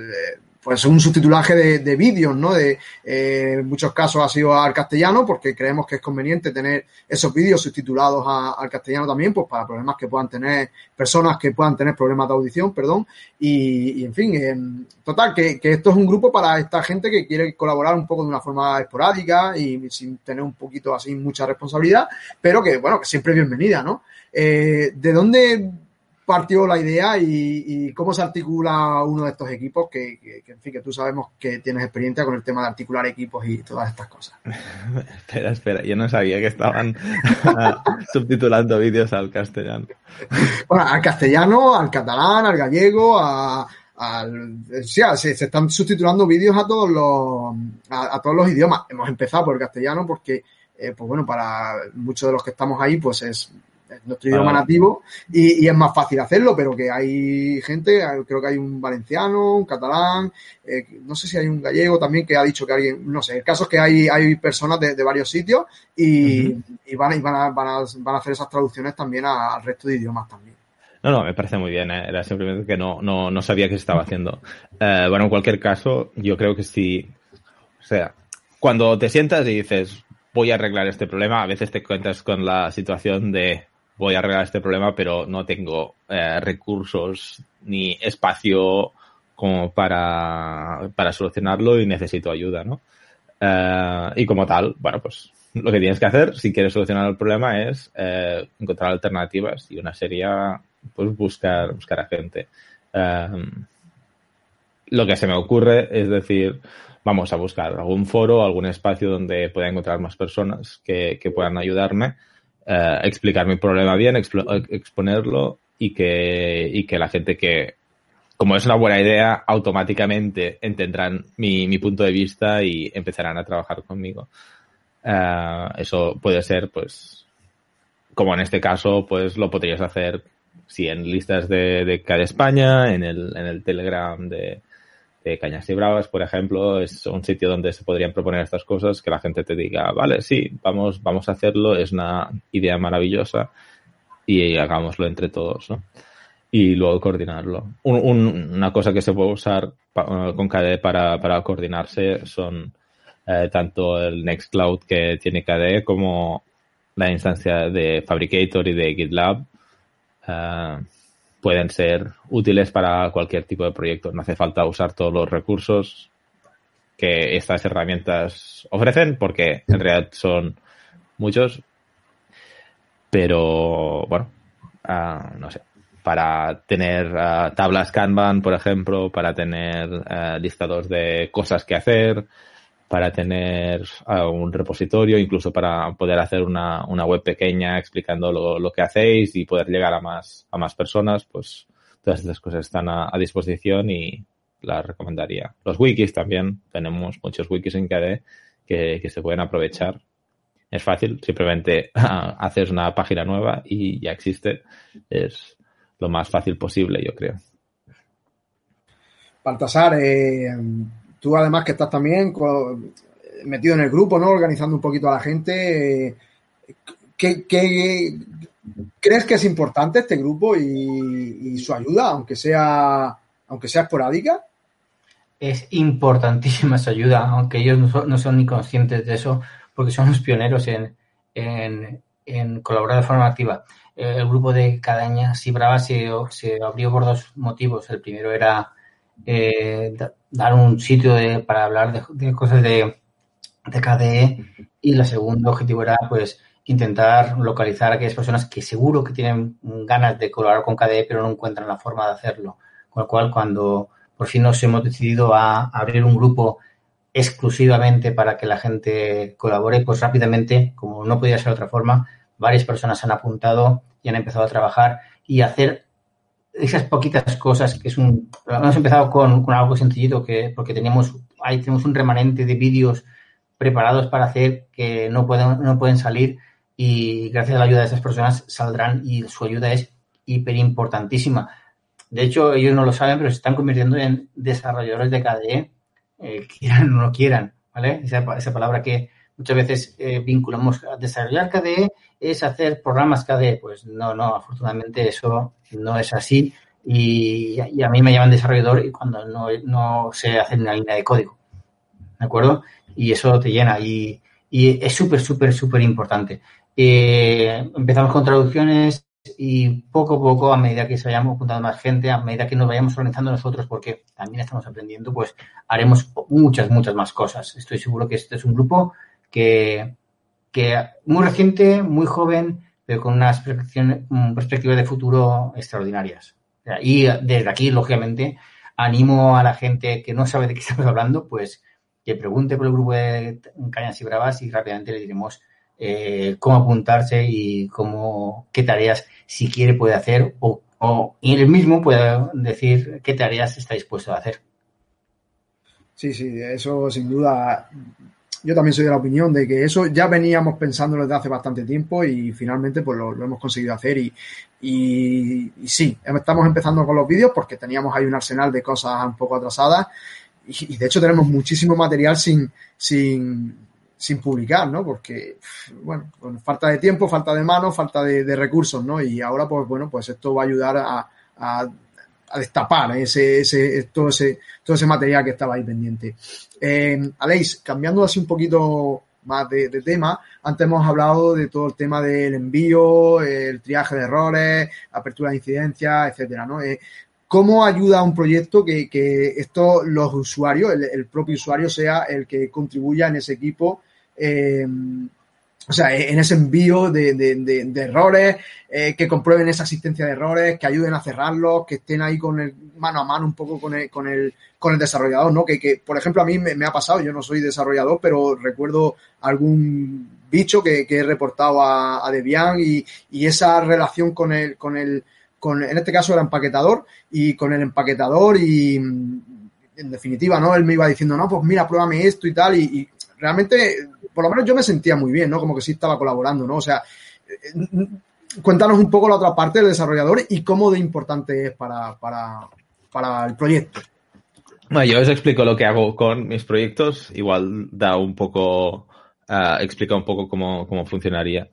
S1: pues un subtitulaje de, de vídeos, ¿no? De, eh, en muchos casos ha sido al castellano porque creemos que es conveniente tener esos vídeos subtitulados al castellano también, pues para problemas que puedan tener personas que puedan tener problemas de audición, perdón. Y, en fin, eh, total, que, que, esto es un grupo para esta gente que quiere colaborar un poco de una forma esporádica y sin tener un poquito así mucha responsabilidad, pero que, bueno, que siempre es bienvenida, ¿no? Eh, ¿De dónde partió la idea y, cómo se articula uno de estos equipos que, en fin, que tú sabemos que tienes experiencia con el tema de articular equipos y todas estas cosas.
S2: espera, espera, yo no sabía que estaban subtitulando vídeos al castellano.
S1: Bueno, al castellano, al catalán, al gallego, a, al, sí, se, están subtitulando vídeos a todos los a, todos los idiomas. Hemos empezado por el castellano porque, eh, pues bueno, para muchos de los que estamos ahí, pues es nuestro idioma nativo y, es más fácil hacerlo, pero que hay gente, creo que hay un valenciano, un catalán, eh, no sé si hay un gallego también que ha dicho que alguien, no sé, el caso es que hay, hay personas de, varios sitios y, van, van, a, van, a, van, a, hacer esas traducciones también al resto de idiomas también.
S2: No, no, me parece muy bien. ¿eh? Era simplemente que no, no, no sabía qué se estaba haciendo. Eh, bueno, en cualquier caso, yo creo que sí. O sea, cuando te sientas y dices, voy a arreglar este problema, a veces te cuentas con la situación de, voy a arreglar este problema, pero no tengo eh, recursos ni espacio como para, para solucionarlo y necesito ayuda, ¿no? Eh, y como tal, bueno, pues lo que tienes que hacer si quieres solucionar el problema es eh, encontrar alternativas y una sería pues buscar, buscar a gente. lo que se me ocurre es decir, vamos a buscar algún foro, algún espacio donde pueda encontrar más personas que, que puedan ayudarme eh, explicar mi problema bien, exponerlo y que, y que la gente que, como es una buena idea, automáticamente entenderán mi, mi punto de vista y empezarán a trabajar conmigo. Uh, eso puede ser, pues, como en este caso, pues lo podrías hacer si en listas de, de cada España, en el, en el Telegram de, Cañas y Bravas, por ejemplo, es un sitio donde se podrían proponer estas cosas, que la gente te diga, vale, sí, vamos, vamos a hacerlo, es una idea maravillosa y hagámoslo entre todos, ¿no? Y luego coordinarlo. una cosa que se puede usar con KDE para, para coordinarse son eh, tanto el Nextcloud que tiene KDE como la instancia de Fabricator y de GitLab. Eh, pueden ser útiles para cualquier tipo de proyecto. No hace falta usar todos los recursos que estas herramientas ofrecen, porque en realidad son muchos. Pero bueno, ah, no sé, para tener ah, tablas Kanban, por ejemplo, para tener uh, listados de cosas que hacer, para tener uh, un repositorio, incluso para poder hacer una, una web pequeña explicando lo, lo, que hacéis y poder llegar a más, a más personas, pues todas estas cosas están a, a, disposición y las recomendaría. Los wikis también, tenemos muchos wikis en KDE que, que se pueden aprovechar. Es fácil, simplemente haces una página nueva y ya existe. Es lo más fácil posible, yo creo.
S1: Baltasar, eh, tú además que estás también metido en el grupo, ¿no? Organizando un poquito a la gente. ¿Qué, crees que es importante este grupo y, su ayuda, aunque sea, aunque sea esporádica?
S3: Es importantísima su ayuda, aunque ellos no son, ni conscientes de eso, porque son los pioneros en, en, colaborar de forma activa. El grupo de Cadaña y Brava se, se abrió por dos motivos. El primero era eh, dar un sitio para hablar de, cosas de, de, KDE y el segundo objetivo era pues intentar localizar a aquellas personas que seguro que tienen ganas de colaborar con KDE pero no encuentran la forma de hacerlo. Con lo cual cuando por fin nos hemos decidido a abrir un grupo exclusivamente para que la gente colabore, pues rápidamente, como no podía ser de otra forma, varias personas han apuntado y han empezado a trabajar y hacer esas poquitas cosas que es un... Hemos empezado con, con algo sencillito que porque teníamos, ahí tenemos un remanente de vídeos preparados para hacer que no pueden, no pueden salir y gracias a la ayuda de esas personas saldrán y su ayuda es hiper importantísima. De hecho, ellos no lo saben, pero se están convirtiendo en desarrolladores de KDE, eh, quieran o no quieran, ¿vale? Esa, esa palabra que muchas veces eh, vinculamos a desarrollar KDE es hacer programas KDE. Pues no, no, afortunadamente eso no es así. y, a mí me llaman desarrollador y cuando no, no sé hacer una línea de código. ¿De acuerdo? Y eso te llena y, y es súper, súper, súper importante. Eh, empezamos con traducciones y poco a poco, a medida que se vayamos juntando más gente, a medida que nos vayamos organizando nosotros, porque también estamos aprendiendo, pues haremos muchas, muchas más cosas. Estoy seguro que este es un grupo que, que muy reciente, muy joven, pero con unas perspectivas de futuro extraordinarias. Y desde aquí, lógicamente, animo a la gente que no sabe de qué estamos hablando, pues que pregunte por el grupo de Cañas y Bravas y rápidamente le diremos eh, cómo apuntarse y cómo, qué tareas, si quiere, puede hacer o, o él mismo puede decir qué tareas está dispuesto a hacer.
S1: Sí, sí, eso sin duda. Yo también soy de la opinión de que eso ya veníamos pensando desde hace bastante tiempo y finalmente pues lo, hemos conseguido hacer y, y, sí, estamos empezando con los vídeos porque teníamos ahí un arsenal de cosas un poco atrasadas y, de hecho tenemos muchísimo material sin, sin, sin publicar, ¿no? Porque, bueno, falta de tiempo, falta de manos, falta de, recursos, ¿no? Y ahora, pues bueno, pues esto va a ayudar a, a, destapar ese, ese, todo, ese, todo ese material que estaba ahí pendiente. Eh, Aleix, cambiando así un poquito más de, tema, antes hemos hablado de todo el tema del envío, el triaje de errores, apertura de incidencias, etcétera, ¿no? Eh, ¿Cómo ayuda a un proyecto que, que esto, los usuarios, el, propio usuario sea el que contribuya en ese equipo, eh, o sea, en ese envío de, de, errores, eh, que comprueben esa asistencia de errores, que ayuden a cerrarlos, que estén ahí con el mano a mano un poco con el, con el, con el desarrollador, ¿no? Que, que por ejemplo, a mí me, ha pasado, yo no soy desarrollador, pero recuerdo algún bicho que, que he reportado a Debian y, y esa relación con el, con el, con, en este caso el empaquetador, y con el empaquetador y en definitiva, ¿no? Él me iba diciendo, no, pues mira, pruébame esto y tal, y, realmente, por lo menos yo me sentía muy bien, ¿no? Como que sí estaba colaborando, ¿no? O sea, eh, cuéntanos un poco la otra parte del desarrollador y cómo de importante es para, para, para el proyecto.
S2: Bueno, yo os explico lo que hago con mis proyectos, igual da un poco, uh, explica un poco cómo, cómo funcionaría.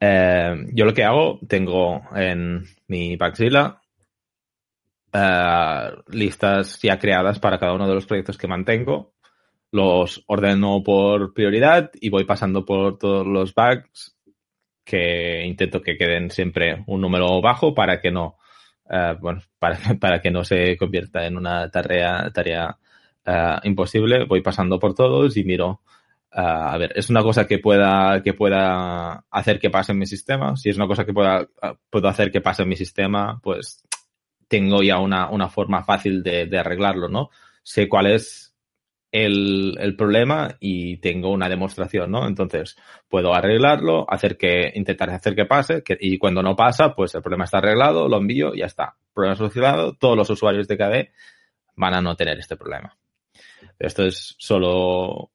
S2: Eh, yo lo que hago, tengo en mi Paxilla eh, listas ya creadas para cada uno de los proyectos que mantengo. Los ordeno por prioridad y voy pasando por todos los bugs que intento que queden siempre un número bajo para que no, eh, bueno, para, para, que no se convierta en una tarea, tarea imposible. Voy pasando por todos y miro Uh, a ver, es una cosa que pueda, que pueda hacer que pase en mi sistema. Si es una cosa que pueda, puedo hacer que pase en mi sistema, pues tengo ya una, una forma fácil de, de, arreglarlo, ¿no? Sé cuál es el, problema y tengo una demostración, ¿no? Entonces, puedo arreglarlo, hacer que, intentar hacer que pase, y cuando no pasa, pues el problema está arreglado, lo envío y ya está. Problema solucionado, todos los usuarios de KDE van a no tener este problema. Esto es solo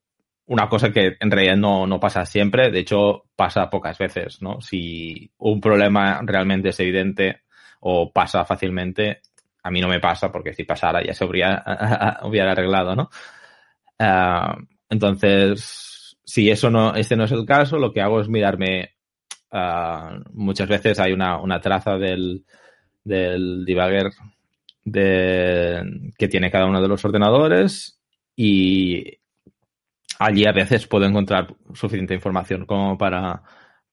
S2: una cosa que en realidad no, no, pasa siempre, de hecho pasa pocas veces, ¿no? Si un problema realmente es evidente o pasa fácilmente, a mí no me pasa porque si pasara ya se hubiera arreglado, ¿no? Uh, entonces, si eso no, este no es el caso, lo que hago es mirarme, uh, muchas veces hay una, una traza del, del debugger de, que tiene cada uno de los ordenadores y allí a veces puedo encontrar suficiente información como para,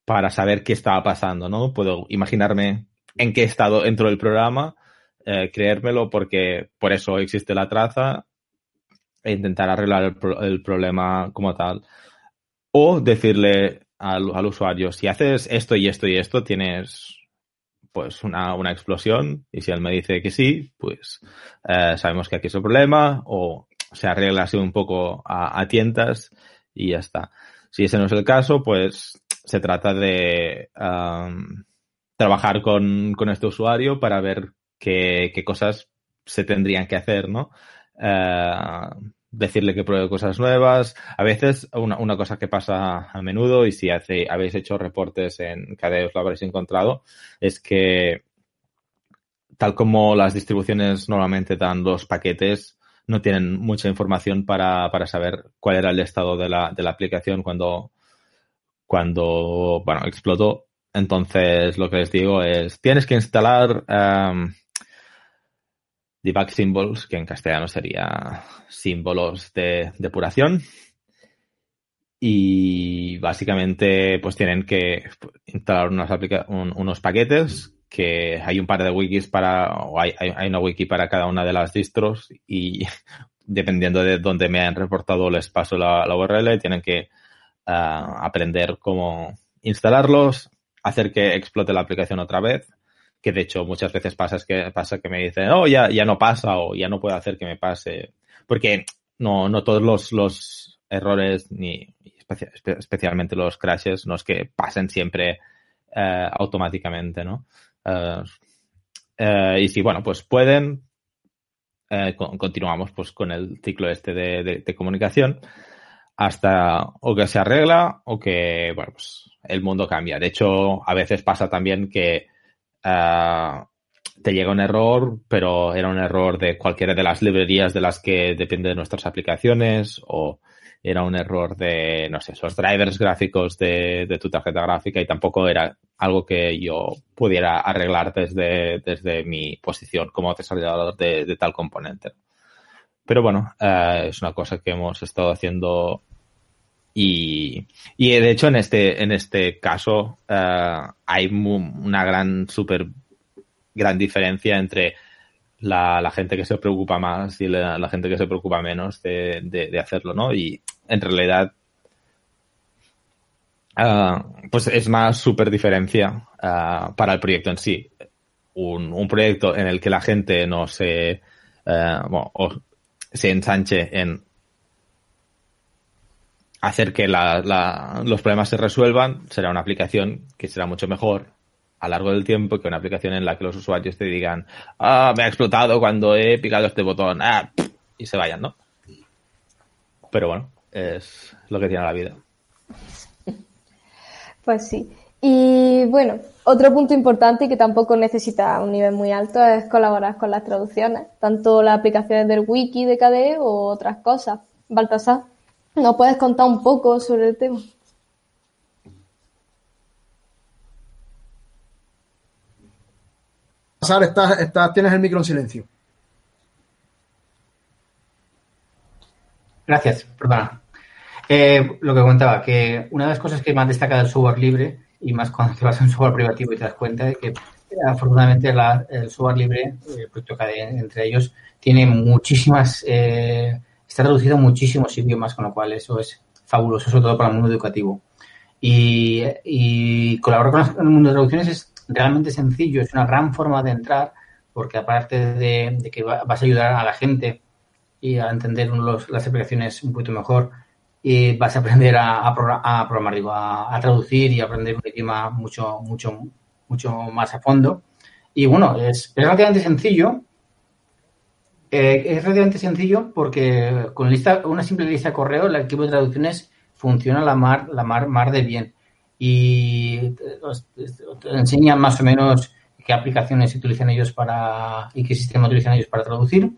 S2: para saber qué estaba pasando, ¿no? Puedo imaginarme en qué estado entró el programa, eh, creérmelo porque por eso existe la traza e intentar arreglar el, el problema como tal. O decirle al, al, usuario, si haces esto y esto y esto, tienes pues una, una explosión y si él me dice que sí, pues eh, sabemos que aquí es el problema o se arregla así un poco a, a, tientas y ya está. Si ese no es el caso, pues se trata de um, trabajar con, con, este usuario para ver qué, qué, cosas se tendrían que hacer, ¿no? Uh, decirle que pruebe cosas nuevas. A veces, una, una, cosa que pasa a menudo, y si hace, habéis hecho reportes en KDE os lo habréis encontrado, es que tal como las distribuciones normalmente dan los paquetes, no tienen mucha información para, para saber cuál era el estado de la, de la aplicación cuando, cuando, bueno, explotó. Entonces, lo que les digo es, tienes que instalar um, debug symbols, que en castellano sería símbolos de depuración. Y básicamente, pues tienen que instalar unos, paquetes que hay un par de wikis para, o hay, una wiki para cada una de las distros y dependiendo de dónde me han reportado les paso la, la URL, tienen que uh, aprender cómo instalarlos, hacer que explote la aplicación otra vez, que de hecho muchas veces pasa es que pasa que me dicen, oh, ya, ya no pasa o ya no puedo hacer que me pase, porque no, no todos los, los errores ni especialmente los crashes no es que pasen siempre uh, automáticamente, ¿no? Uh, uh, y si, bueno, pues pueden, eh, continuamos pues con el ciclo este de, de, comunicación hasta o que se arregla o que, bueno, pues el mundo cambia. De hecho, a veces pasa también que uh, te llega un error, pero era un error de cualquiera de las librerías de las que depende de nuestras aplicaciones o era un error de, no sé, esos drivers gráficos de, tu tarjeta gráfica y tampoco era algo que yo pudiera arreglar desde, desde mi posición como desarrollador de, tal componente. Pero bueno, uh, es una cosa que hemos estado haciendo y, y de hecho en este, en este caso uh, hay una gran, súper gran diferencia entre la, gente que se preocupa más y la, gente que se preocupa menos de, de, hacerlo, ¿no? Y en realidad, uh, pues es más súper diferencia para el proyecto en sí. Un, un, proyecto en el que la gente no se, uh, se ensanche en hacer que la, la, los problemas se resuelvan será una aplicación que será mucho mejor a lo largo del tiempo que una aplicación en la que los usuarios te digan, ah, me ha explotado cuando he picado este botón, ah, y se vayan, ¿no? Pero bueno, es lo que tiene la vida.
S4: Pues sí. Y bueno, otro punto importante y que tampoco necesita un nivel muy alto es colaborar con las traducciones, tanto las aplicaciones del wiki de KDE o otras cosas. Baltasar, ¿nos puedes contar un poco sobre el tema?
S1: Baltasar, estás, estás, tienes el micro en silencio.
S3: Gracias, perdona. Eh, lo que comentaba, que una de las cosas que más destaca del software libre, y más cuando te vas a un software privativo y te das cuenta de que afortunadamente la, el software libre, el proyecto KDE, entre ellos, tiene muchísimas, eh, está traducido a muchísimos idiomas, con lo cual eso es fabuloso, sobre todo para el mundo educativo. Y, y colaborar con el mundo de traducciones es realmente sencillo, es una gran forma de entrar, porque aparte de, de que vas a ayudar a la gente y a entender los, las aplicaciones un poquito mejor, y vas a aprender a, a, a programar, digo, a, a, traducir y aprender un idioma mucho, mucho, mucho más a fondo. Y bueno, es, es relativamente sencillo. Eh, es relativamente sencillo porque con lista, una simple lista de correo, el equipo de traducciones funciona la mar, la mar, mar de bien. Y te, te enseña más o menos qué aplicaciones utilizan ellos para y qué sistema utilizan ellos para traducir.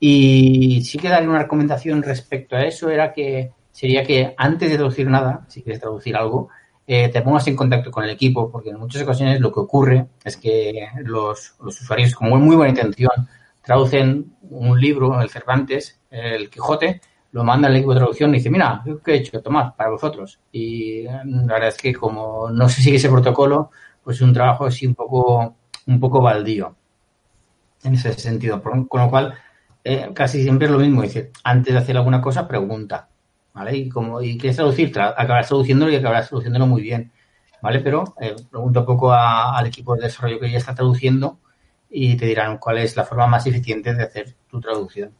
S3: Y sí que darle una recomendación respecto a eso era que sería que antes de traducir nada, si quieres traducir algo, eh, te pongas en contacto con el equipo, porque en muchas ocasiones lo que ocurre es que los, los usuarios, con muy, muy buena intención, traducen un libro, el Cervantes, el Quijote, lo manda al equipo de traducción y dice, mira, ¿qué he hecho? Tomad, para vosotros. Y la verdad es que como no se sigue ese protocolo, pues es un trabajo así un poco, un poco baldío en ese sentido. Con lo cual, eh, casi siempre es lo mismo, dice, antes de hacer alguna cosa, pregunta. ¿vale? Y como y quieres traducir, tra acabarás traduciéndolo y acabarás traduciéndolo muy bien, ¿vale? Pero eh, pregunta un poco al equipo de desarrollo que ya está traduciendo y te dirán cuál es la forma más eficiente de hacer tu traducción.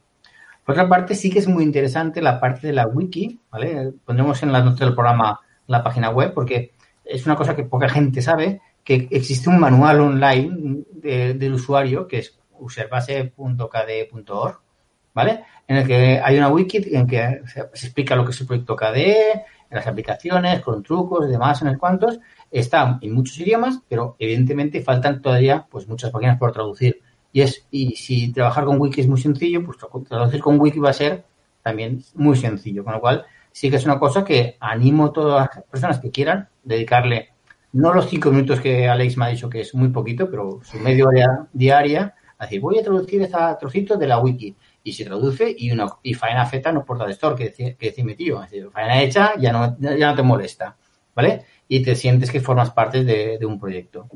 S3: Por otra parte, sí que es muy interesante la parte de la wiki, ¿vale? Pondremos en las notas del programa la página web porque es una cosa que poca gente sabe, que existe un manual online de, del usuario que es userbase.kd.org, ¿vale? En el que hay una wiki en que se, explica lo que es el proyecto KDE, las aplicaciones, con trucos y demás, en el cuantos. Está en muchos idiomas, pero evidentemente faltan todavía pues muchas páginas por traducir. Y es y si trabajar con wiki es muy sencillo, pues traducir con wiki va a ser también muy sencillo. Con lo cual, sí que es una cosa que animo a todas las personas que quieran dedicarle no los cinco minutos que Alex me ha dicho que es muy poquito, pero su media hora diaria decir, voy a traducir este trocito de la wiki. Y se traduce y, uno, y faena feta no porta de store, que, decía, que decía mi tío. Es decir, faena hecha ya no, ya no te molesta, ¿vale? Y te sientes que formas parte de, de un proyecto.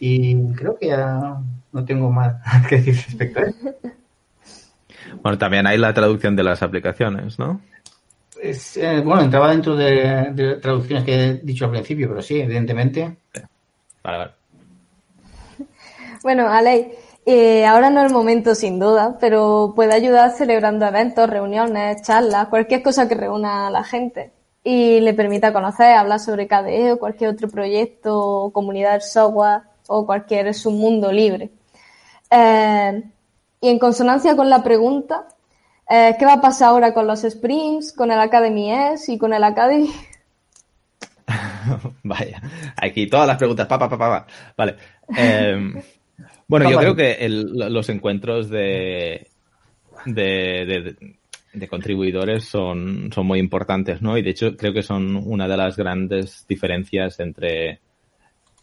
S3: Y creo que ya no tengo más que decir respecto a eso.
S2: Bueno, también hay la traducción de las aplicaciones, ¿no?
S3: Es, eh, bueno, entraba dentro de, de, traducciones que he dicho al principio, pero sí, evidentemente.
S2: Vale, vale.
S4: Bueno, Alej, eh, ahora no es el momento sin duda, pero puede ayudar celebrando eventos, reuniones, charlas, cualquier cosa que reúna a la gente y le permita conocer, hablar sobre KDE o cualquier otro proyecto, comunidad del software o cualquier submundo libre. Eh, y en consonancia con la pregunta, eh, ¿qué va a pasar ahora con los sprints, con el Academy S y con el Academy?
S2: Vaya, aquí todas las preguntas, pa, pa, pa, pa. Vale. Eh, bueno, yo creo que el, los encuentros de, de, de, de, contribuidores son, son muy importantes, ¿no? Y de hecho creo que son una de las grandes diferencias entre,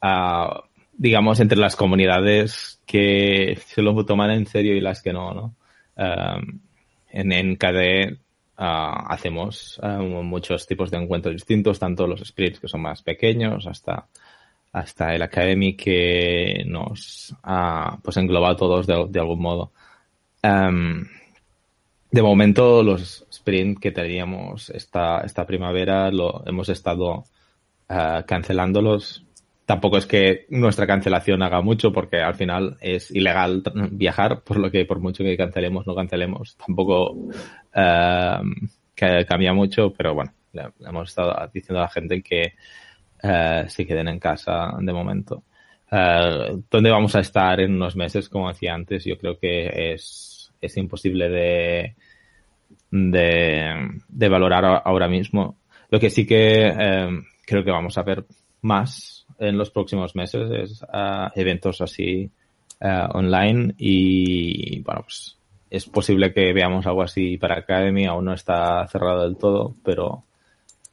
S2: uh, digamos, entre las comunidades que se lo toman en serio y las que no, ¿no? Um, en, en uh, hacemos uh, muchos tipos de encuentros distintos, tanto los sprints que son más pequeños hasta, hasta el Academy que nos pues engloba todos de, de algún modo. Um, de momento los sprints que teníamos esta, esta primavera lo hemos estado cancelándolos tampoco es que nuestra cancelación haga mucho porque al final es ilegal viajar, por lo que por mucho que cancelemos, no cancelemos, tampoco uh, que cambia mucho, pero bueno, le, hemos estado diciendo a la gente que uh, se queden en casa de momento. Uh, ¿Dónde vamos a estar en unos meses? Como decía antes, yo creo que es, es imposible de, de, de valorar ahora mismo. Lo que sí que creo que vamos a ver más en los próximos meses es uh, eventos así uh, online y bueno pues es posible que veamos algo así para Academy aún no está cerrado del todo pero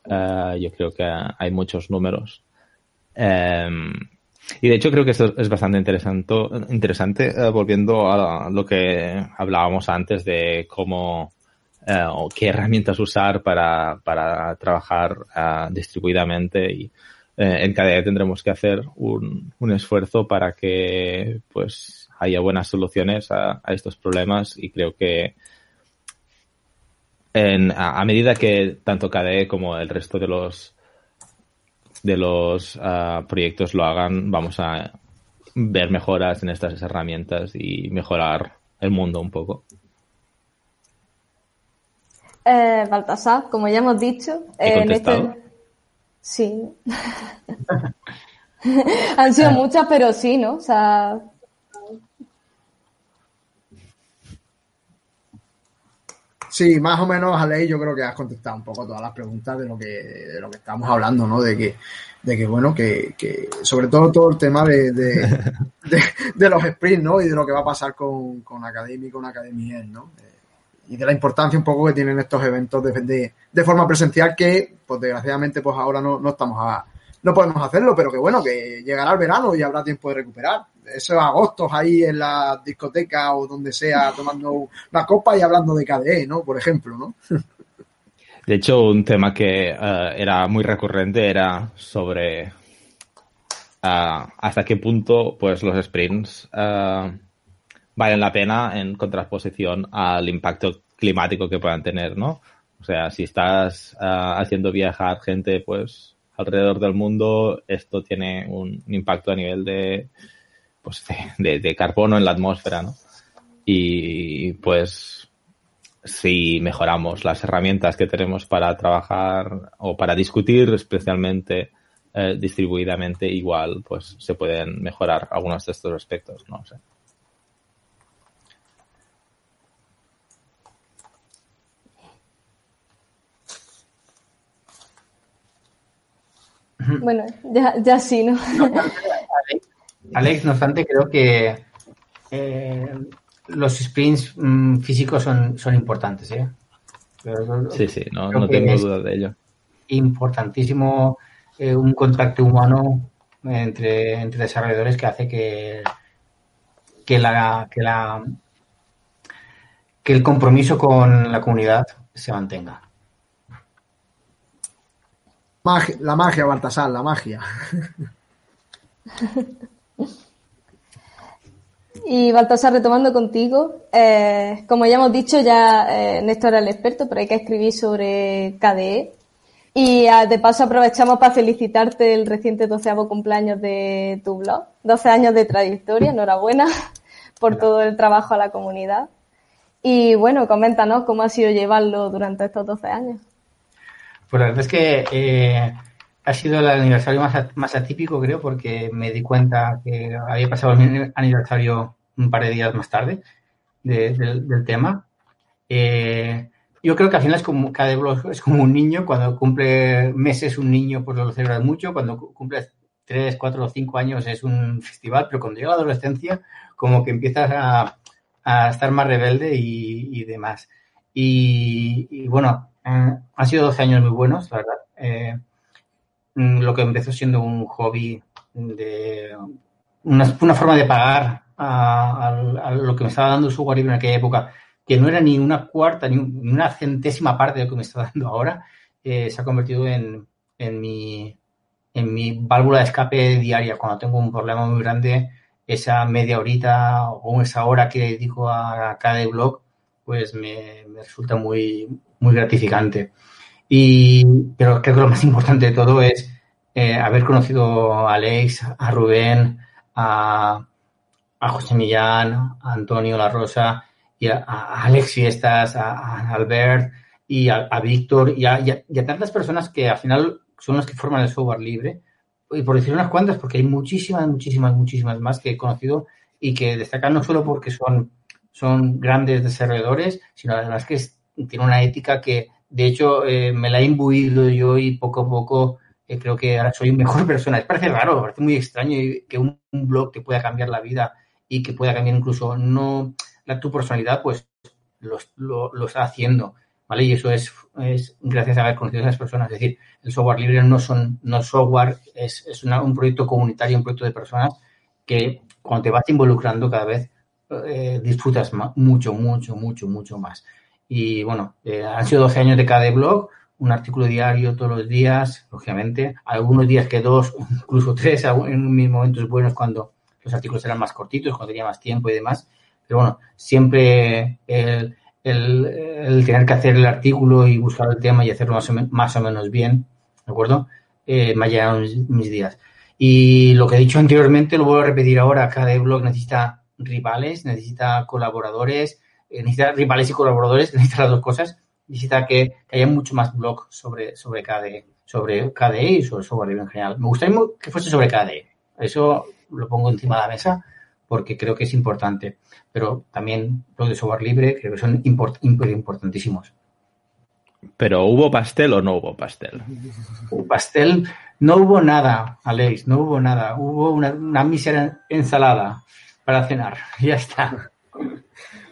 S2: uh, yo creo que hay muchos números um, y de hecho creo que esto es bastante interesante interesante volviendo a lo que hablábamos antes de cómo o qué herramientas usar para, para trabajar distribuidamente y eh, en KDE tendremos que hacer un, un, esfuerzo para que pues haya buenas soluciones a, estos problemas y creo que en, a, medida que tanto KDE como el resto de los de los proyectos lo hagan, vamos a ver mejoras en estas herramientas y mejorar el mundo un poco.
S4: Eh, Baltasar, como ya hemos dicho,
S2: en este,
S4: Sí. Han sido muchas, pero sí, ¿no? O sea.
S1: Sí, más o menos, Aley, yo creo que has contestado un poco todas las preguntas de lo que, de lo que estamos hablando, ¿no? De que, de que bueno, que, que sobre todo todo el tema de, de, de, de, los sprints, ¿no? Y de lo que va a pasar con, con Academy, con Academy ¿no? Y de la importancia un poco que tienen estos eventos de, de, de, forma presencial que, pues desgraciadamente, pues ahora no, no estamos a, no podemos hacerlo, pero que bueno, que llegará el verano y habrá tiempo de recuperar. Esos agostos ahí en la discoteca o donde sea tomando una copa y hablando de KDE, ¿no? Por ejemplo, ¿no?
S2: De hecho, un tema que uh, era muy recurrente era sobre uh, hasta qué punto pues los sprints uh, valen la pena en contraposición al impacto climático que puedan tener, ¿no? O sea, si estás uh, haciendo viajar gente, pues, alrededor del mundo, esto tiene un, impacto a nivel de, pues, de, carbono en la atmósfera, ¿no? Y, pues, si mejoramos las herramientas que tenemos para trabajar o para discutir, especialmente eh, distribuidamente, igual, pues, se pueden mejorar algunos de estos aspectos, ¿no? O sea,
S4: Bueno, ya, ya sí, ¿no?
S3: Alex, no obstante, creo que eh, los sprints mmm, físicos son, son importantes, ¿eh?
S2: Pero, sí, sí, no, no tengo duda de ello.
S3: Importantísimo eh, un contacto humano entre, entre desarrolladores que hace que que la, que la que el compromiso con la comunidad se mantenga.
S1: La magia, Baltasar, la magia.
S4: Y Baltasar, retomando contigo, eh, como ya hemos dicho, ya eh, Néstor era el experto, pero hay que escribir sobre KDE. Y ah, de paso aprovechamos para felicitarte el reciente doceavo cumpleaños de tu blog. 12 años de trayectoria, enhorabuena por todo el trabajo a la comunidad. Y bueno, coméntanos cómo ha sido llevarlo durante estos 12 años.
S3: Pues la verdad es que eh, ha sido el aniversario más, más atípico, creo, porque me di cuenta que había pasado el aniversario un par de días más tarde del tema. Eh, yo creo que al final es como cada blog es como un niño, cuando cumple meses un niño pues lo celebras mucho, cuando cumple 3, 4 o 5 años es un festival, pero cuando llega la adolescencia como que empiezas a, a estar más rebelde y, demás. Y, bueno, eh, han sido 12 años muy buenos, la verdad. Eh, mm, lo que empezó siendo un hobby de una, forma de pagar a, lo que me estaba dando el software en aquella época, que no era ni una cuarta ni, una centésima parte de lo que me está dando ahora, eh, se ha convertido en, en, mi, en mi válvula de escape diaria. Cuando tengo un problema muy grande, esa media horita o esa hora que dedico a cada blog, pues me, resulta muy, muy gratificante. Y, pero creo que lo más importante de todo es eh, haber conocido a Alex, a Rubén, a, a José Millán, a Antonio La Rosa, y a, Alex Fiestas, a, Albert y a, Víctor y, y a, tantas personas que al final son las que forman el software libre y por decir unas cuantas, porque hay muchísimas, muchísimas, muchísimas más que he conocido y que destacan no solo porque son, son grandes desarrolladores, sino además que tienen una ética que, de hecho, eh, me la he imbuido yo y poco a poco eh, creo que ahora soy mejor persona. Es parece raro, parece muy extraño que un, blog te pueda cambiar la vida y que pueda cambiar incluso no la, tu personalidad, pues lo, lo, lo está haciendo. ¿vale? Y eso es, es, gracias a haber conocido a esas personas. Es decir, el software libre no son no software, es, es un proyecto comunitario, un proyecto de personas que cuando te vas involucrando cada vez eh, disfrutas mucho, mucho, mucho, mucho más. Y bueno, eh, han sido 12 años de cada blog, un artículo diario todos los días, lógicamente. Algunos días que dos, incluso tres, en mis momentos buenos cuando los artículos eran más cortitos, cuando tenía más tiempo y demás. Pero bueno, siempre el, el, tener que hacer el artículo y buscar el tema y hacerlo más o, menos bien, ¿de acuerdo? Eh, me ha llegado mis, días. Y lo que he dicho anteriormente lo vuelvo a repetir ahora, cada blog necesita rivales, necesita colaboradores, eh, necesita rivales y colaboradores, necesita las dos cosas, necesita que, haya mucho más blog sobre, sobre KDE, sobre KDE y sobre software libre en general. Me gustaría que fuese sobre KDE. Eso lo pongo encima de la mesa porque creo que es importante. Pero también los de software libre creo que son importantísimos.
S2: ¿Pero hubo pastel o no hubo pastel?
S3: Pastel, no hubo nada, Alex, no hubo nada. Hubo una, una mísera ensalada para cenar. Ya está.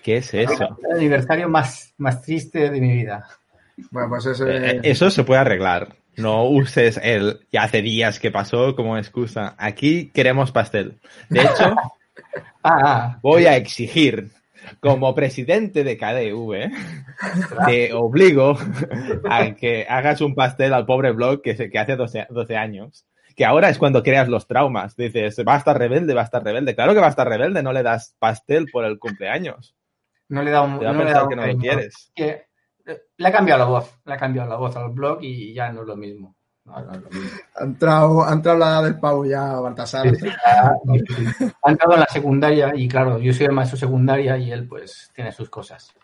S2: ¿Qué es eso?
S3: El aniversario más, más triste de mi vida.
S2: Bueno, pues eso, eh, eso se puede arreglar. No uses el ya hace días que pasó como excusa. Aquí queremos pastel. De hecho, Ah, voy a exigir como presidente de KDV, te obligo a que hagas un pastel al pobre blog que, que hace 12, 12, años. Que ahora es cuando creas los traumas. Dices, va a estar rebelde, va a estar rebelde. Claro que va a estar rebelde, no le das pastel por el cumpleaños.
S3: No le da un.
S2: no le da que no lo quieres.
S3: Que, le ha cambiado la voz, le ha cambiado la voz al blog y ya no es lo mismo.
S1: Ha entrado, ha entrado la edad del pavo ya, Baltasar.
S3: ha entrado en la secundaria y claro, yo soy el maestro secundaria y él pues tiene sus cosas.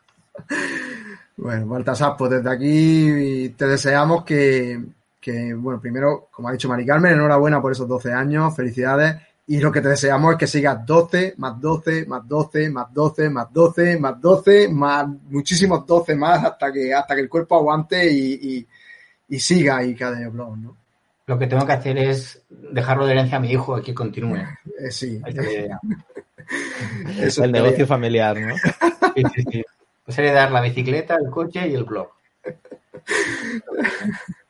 S1: Bueno, Baltasar, pues desde aquí te deseamos que, que, bueno, primero, como ha dicho Mari Carmen, enhorabuena por esos 12 años, felicidades. Y lo que te deseamos es que sigas 12, más 12, más 12, más 12, más 12, más 12, más muchísimos 12 más hasta que, hasta que el cuerpo aguante y y siga ahí cada blog, ¿no?
S3: Lo que tengo que hacer es dejarlo de herencia a mi hijo y que continúe.
S1: Eh, sí.
S2: el negocio familiar, ¿no?
S3: Sí, sí, sí. Pues heredar la bicicleta, el coche y el blog.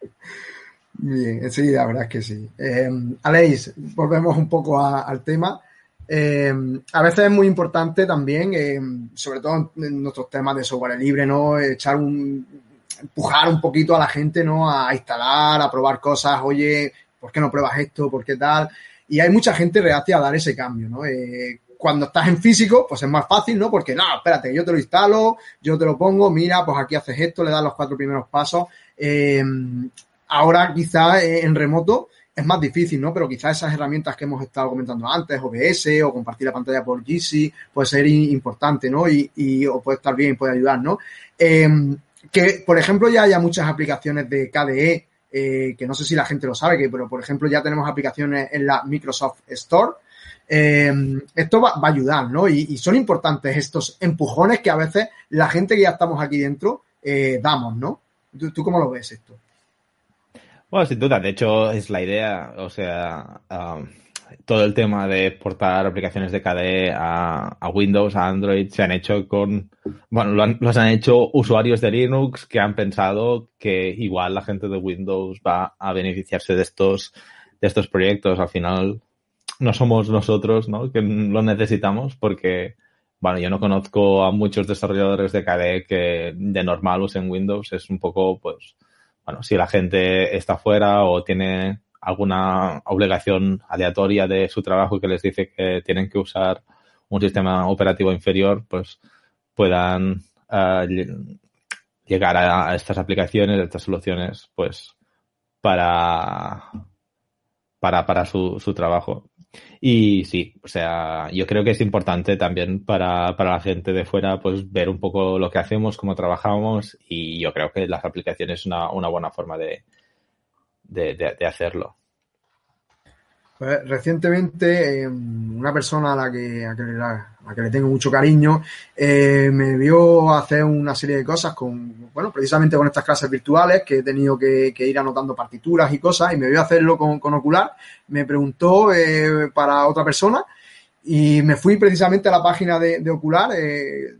S1: Bien, sí, la verdad es que sí. Eh, Aleix, volvemos un poco al tema. eh, a veces es muy importante también, eh, sobre todo en nuestros temas de software libre, ¿no? Echar un, empujar un poquito a la gente, ¿no? A instalar, a probar cosas, oye, ¿por qué no pruebas esto? ¿Por qué tal? Y hay mucha gente reacia a dar ese cambio, ¿no? Eh, cuando estás en físico, pues es más fácil, ¿no? Porque, no, espérate, yo te lo instalo, yo te lo pongo, mira, pues aquí haces esto, le das los cuatro primeros pasos. Ahora quizá en remoto es más difícil, ¿no? Pero quizás esas herramientas que hemos estado comentando antes, OBS o compartir la pantalla por GC, puede ser importante, ¿no? Y, o puede estar bien y puede ayudar, ¿no? Eh, que, por ejemplo, ya haya muchas aplicaciones de KDE, eh, que no sé si la gente lo sabe, que, pero por ejemplo ya tenemos aplicaciones en la Microsoft Store. Eh, esto va, a ayudar, ¿no? Y, y, son importantes estos empujones que a veces la gente que ya estamos aquí dentro eh, damos, ¿no? ¿Tú, ¿Tú, cómo lo ves esto?
S2: Bueno, sin duda, de hecho es la idea, o sea, um, todo el tema de exportar aplicaciones de KDE a, Windows, a Android, se han hecho con, bueno, lo han, los han hecho usuarios de Linux que han pensado que igual la gente de Windows va a beneficiarse de estos, de estos proyectos. Al final, no somos nosotros, ¿no? Que lo necesitamos porque, bueno, yo no conozco a muchos desarrolladores de KDE que de normal usen Windows. Es un poco, pues, bueno, si la gente está fuera o tiene alguna obligación aleatoria de su trabajo que les dice que tienen que usar un sistema operativo inferior, pues puedan uh, llegar a, a, estas aplicaciones, a estas soluciones, pues para, para, para su, su trabajo. Y sí, o sea, yo creo que es importante también para, para la gente de fuera, pues ver un poco lo que hacemos, cómo trabajamos y yo creo que las aplicaciones es una, una buena forma de, de, de, de hacerlo.
S1: Pues, recientemente, eh, una persona a la que, a, que, a que le tengo mucho cariño eh, me vio hacer una serie de cosas con, bueno, precisamente con estas clases virtuales que he tenido que, ir anotando partituras y cosas y me vio hacerlo con, con Ocular. Me preguntó eh, para otra persona y me fui precisamente a la página de, Ocular eh,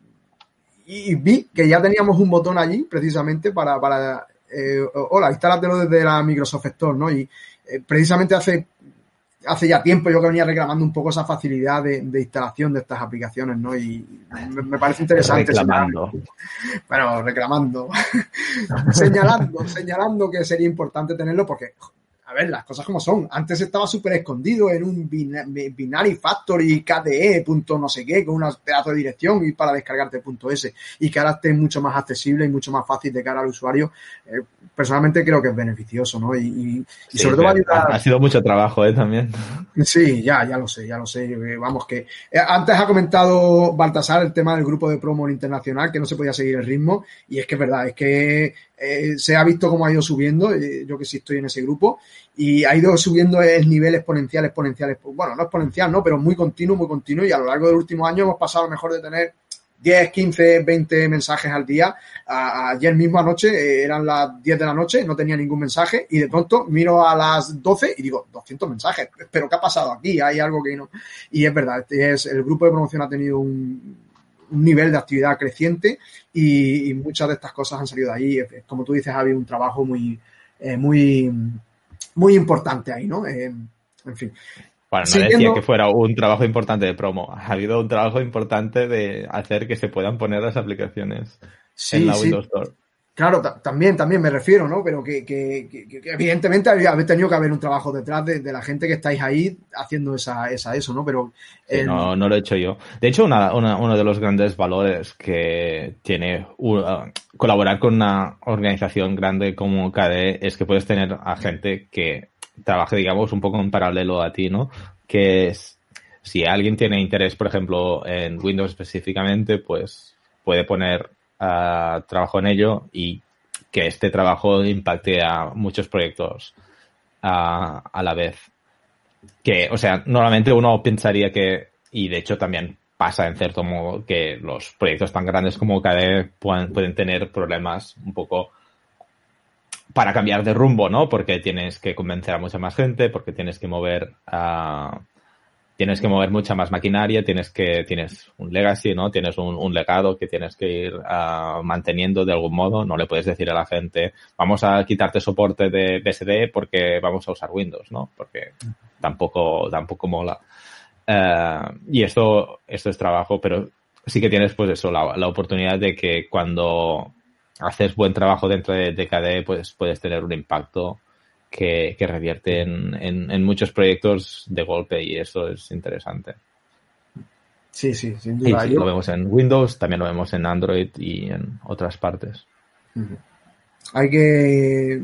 S1: y vi que ya teníamos un botón allí precisamente para, para hola, instálatelo desde la Microsoft Store, ¿no? Y precisamente hace hace ya tiempo yo que venía reclamando un poco esa facilidad de, de instalación de estas aplicaciones, ¿no? Y me, me parece interesante.
S2: Reclamando.
S1: Bueno, reclamando. señalando, señalando que sería importante tenerlo porque, a ver, las cosas como son. Antes estaba súper escondido en un binary factory KDE, punto no sé qué, con un pedazo de dirección y para descargarte punto S. Y que ahora esté mucho más accesible y mucho más fácil de cara al usuario. Eh, personalmente creo que es beneficioso, ¿no? Y, y,
S2: sí, sobre todo ayudar... Ha sido mucho trabajo, ¿eh? También.
S1: Sí, ya, ya lo sé, ya lo sé. Vamos que... Eh, antes ha comentado Baltasar el tema del grupo de promo internacional, que no se podía seguir el ritmo. Y es que es verdad, es que eh, se ha visto cómo ha ido subiendo, eh, yo que sí estoy en ese grupo, y ha ido subiendo el nivel exponencial, exponencial, bueno, no exponencial, ¿no? Pero muy continuo, muy continuo, y a lo largo del último año hemos pasado mejor de tener 10, 15, 20 mensajes al día. Ayer mismo anoche eh, eran las 10 de la noche, no tenía ningún mensaje y de pronto miro a las 12 y digo, 200 mensajes, pero ¿qué ha pasado aquí? Hay algo que no. Y es verdad, este es, el grupo de promoción ha tenido un, un nivel de actividad creciente y, y, muchas de estas cosas han salido de ahí. Como tú dices, ha habido un trabajo muy, eh, muy, muy importante ahí, ¿no? Eh, en fin.
S2: Bueno, no Siguiendo... decía que fuera un trabajo importante de promo. Ha habido un trabajo importante de hacer que se puedan poner las aplicaciones sí, en la Windows sí. Store.
S1: Claro, también, también me refiero, ¿no? Pero que, que, que, que evidentemente había, tenido que haber un trabajo detrás de, de, la gente que estáis ahí haciendo esa, esa eso, ¿no? Pero
S2: sí, no, no lo he hecho yo. De hecho, una, una, uno de los grandes valores que tiene uh, colaborar con una organización grande como KDE es que puedes tener a gente que trabaje, digamos, un poco en paralelo a ti, ¿no? Que es, si alguien tiene interés, por ejemplo, en Windows específicamente, pues puede poner uh, trabajo en ello y que este trabajo impacte a muchos proyectos uh, a la vez. Que, o sea, normalmente uno pensaría que, y de hecho también pasa en cierto modo, que los proyectos tan grandes como KDE pueden, pueden tener problemas un poco para cambiar de rumbo, ¿no? Porque tienes que convencer a mucha más gente, porque tienes que mover uh, tienes que mover mucha más maquinaria, tienes que tienes un legacy, ¿no? Tienes un, legado que tienes que ir uh, manteniendo de algún modo. No le puedes decir a la gente, vamos a quitarte soporte de BSD porque vamos a usar Windows, ¿no? Porque tampoco tampoco mola. Eh, y esto, esto es trabajo, pero sí que tienes pues eso, la, la oportunidad de que cuando haces buen trabajo dentro de, de KDE, pues puedes tener un impacto que, que revierte en, en, en, muchos proyectos de golpe y eso es interesante.
S1: Sí, sí, sin duda.
S2: Sí, sí, lo vemos en Windows, también lo vemos en Android y en otras partes.
S1: Hay que,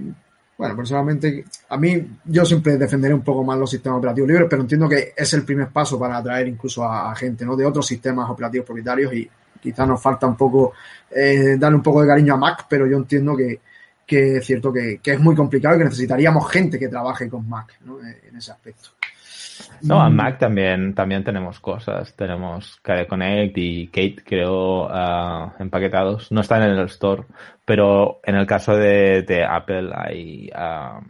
S1: bueno, personalmente, a mí yo siempre defenderé un poco más los sistemas operativos libres, pero entiendo que es el primer paso para atraer incluso a, a gente, ¿no? De otros sistemas operativos propietarios y quizás nos falta un poco eh, darle un poco de cariño a Mac, pero yo entiendo que, que es cierto que, que, es muy complicado y que necesitaríamos gente que trabaje con Mac ¿no? en ese aspecto.
S2: No, en Mac también, también tenemos cosas. Tenemos KDE Connect y Kate, creo, uh, empaquetados. No están en el store, pero en el caso de, de Apple hay uh,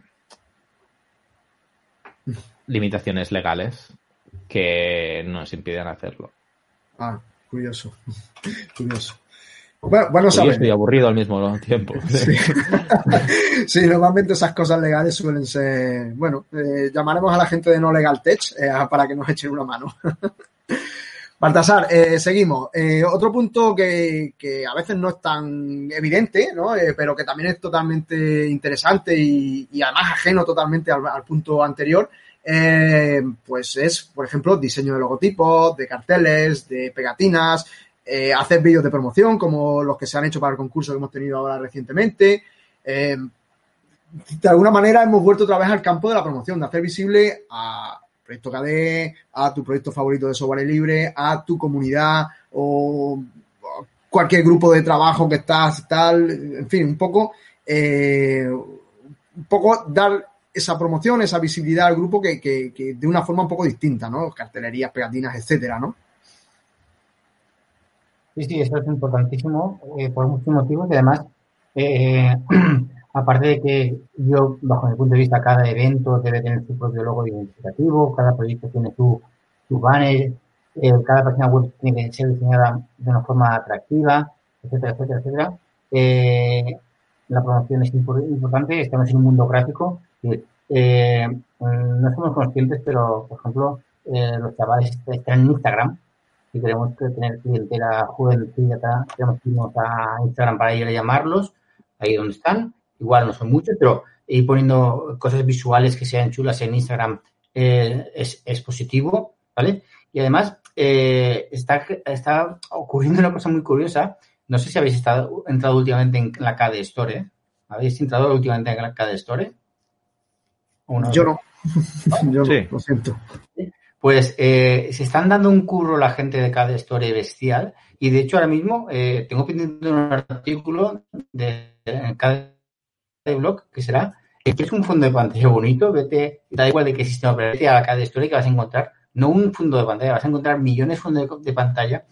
S2: limitaciones legales que nos impiden hacerlo.
S1: Ah, curioso. curioso. Bueno, bueno
S2: Yo estoy aburrido al mismo tiempo.
S1: Sí. sí. normalmente esas cosas legales suelen ser. Bueno, eh, llamaremos a la gente de No Legal Tech eh, para que nos echen una mano. Baltasar, eh, seguimos. Eh, otro punto que, que, a veces no es tan evidente, ¿no? Pero que también es totalmente interesante y, y además ajeno totalmente al, al punto anterior, pues es, por ejemplo, diseño de logotipos, de carteles, de pegatinas, eh, hacer vídeos de promoción como los que se han hecho para el concurso que hemos tenido ahora recientemente. Eh, de alguna manera hemos vuelto otra vez al campo de la promoción, de hacer visible a Proyecto KDE, a tu proyecto favorito de software libre, a tu comunidad o cualquier grupo de trabajo que estás, tal, en fin, un poco, eh, un poco dar esa promoción, esa visibilidad al grupo que, que, que, de una forma un poco distinta, ¿no? Cartelerías, pegatinas, etcétera, ¿no?
S3: Sí, sí, eso es importantísimo eh, por muchos motivos y además, eh, aparte de que yo, bajo mi punto de vista, cada evento debe tener su propio logo identificativo, cada proyecto tiene su, su banner, eh, cada página web tiene que ser diseñada de una forma atractiva, etcétera, etcétera, etcétera. La promoción es importante, estamos en un mundo gráfico y no somos conscientes, pero, por ejemplo, los chavales están en Instagram si queremos tener clientela jovencita, tenemos que irnos a Instagram para ir a llamarlos, ahí donde están. Igual no son muchos, pero ir poniendo cosas visuales que sean chulas en Instagram eh, es, es, positivo, ¿vale? Y además eh, está, está ocurriendo una cosa muy curiosa. No sé si habéis estado, entrado últimamente en la KD Store. ¿eh? ¿Habéis entrado últimamente en la KD Store?
S1: No? Yo no. Yo sí. lo siento.
S3: Pues eh, se están dando un curro la gente de cada Store bestial y de hecho ahora mismo eh, tengo pendiente un artículo de, de cada blog que será que es un fondo de pantalla bonito, vete, da igual de qué sistema operativo a cada Store que vas a encontrar, no un fondo de pantalla, vas a encontrar millones de fondos de, de pantalla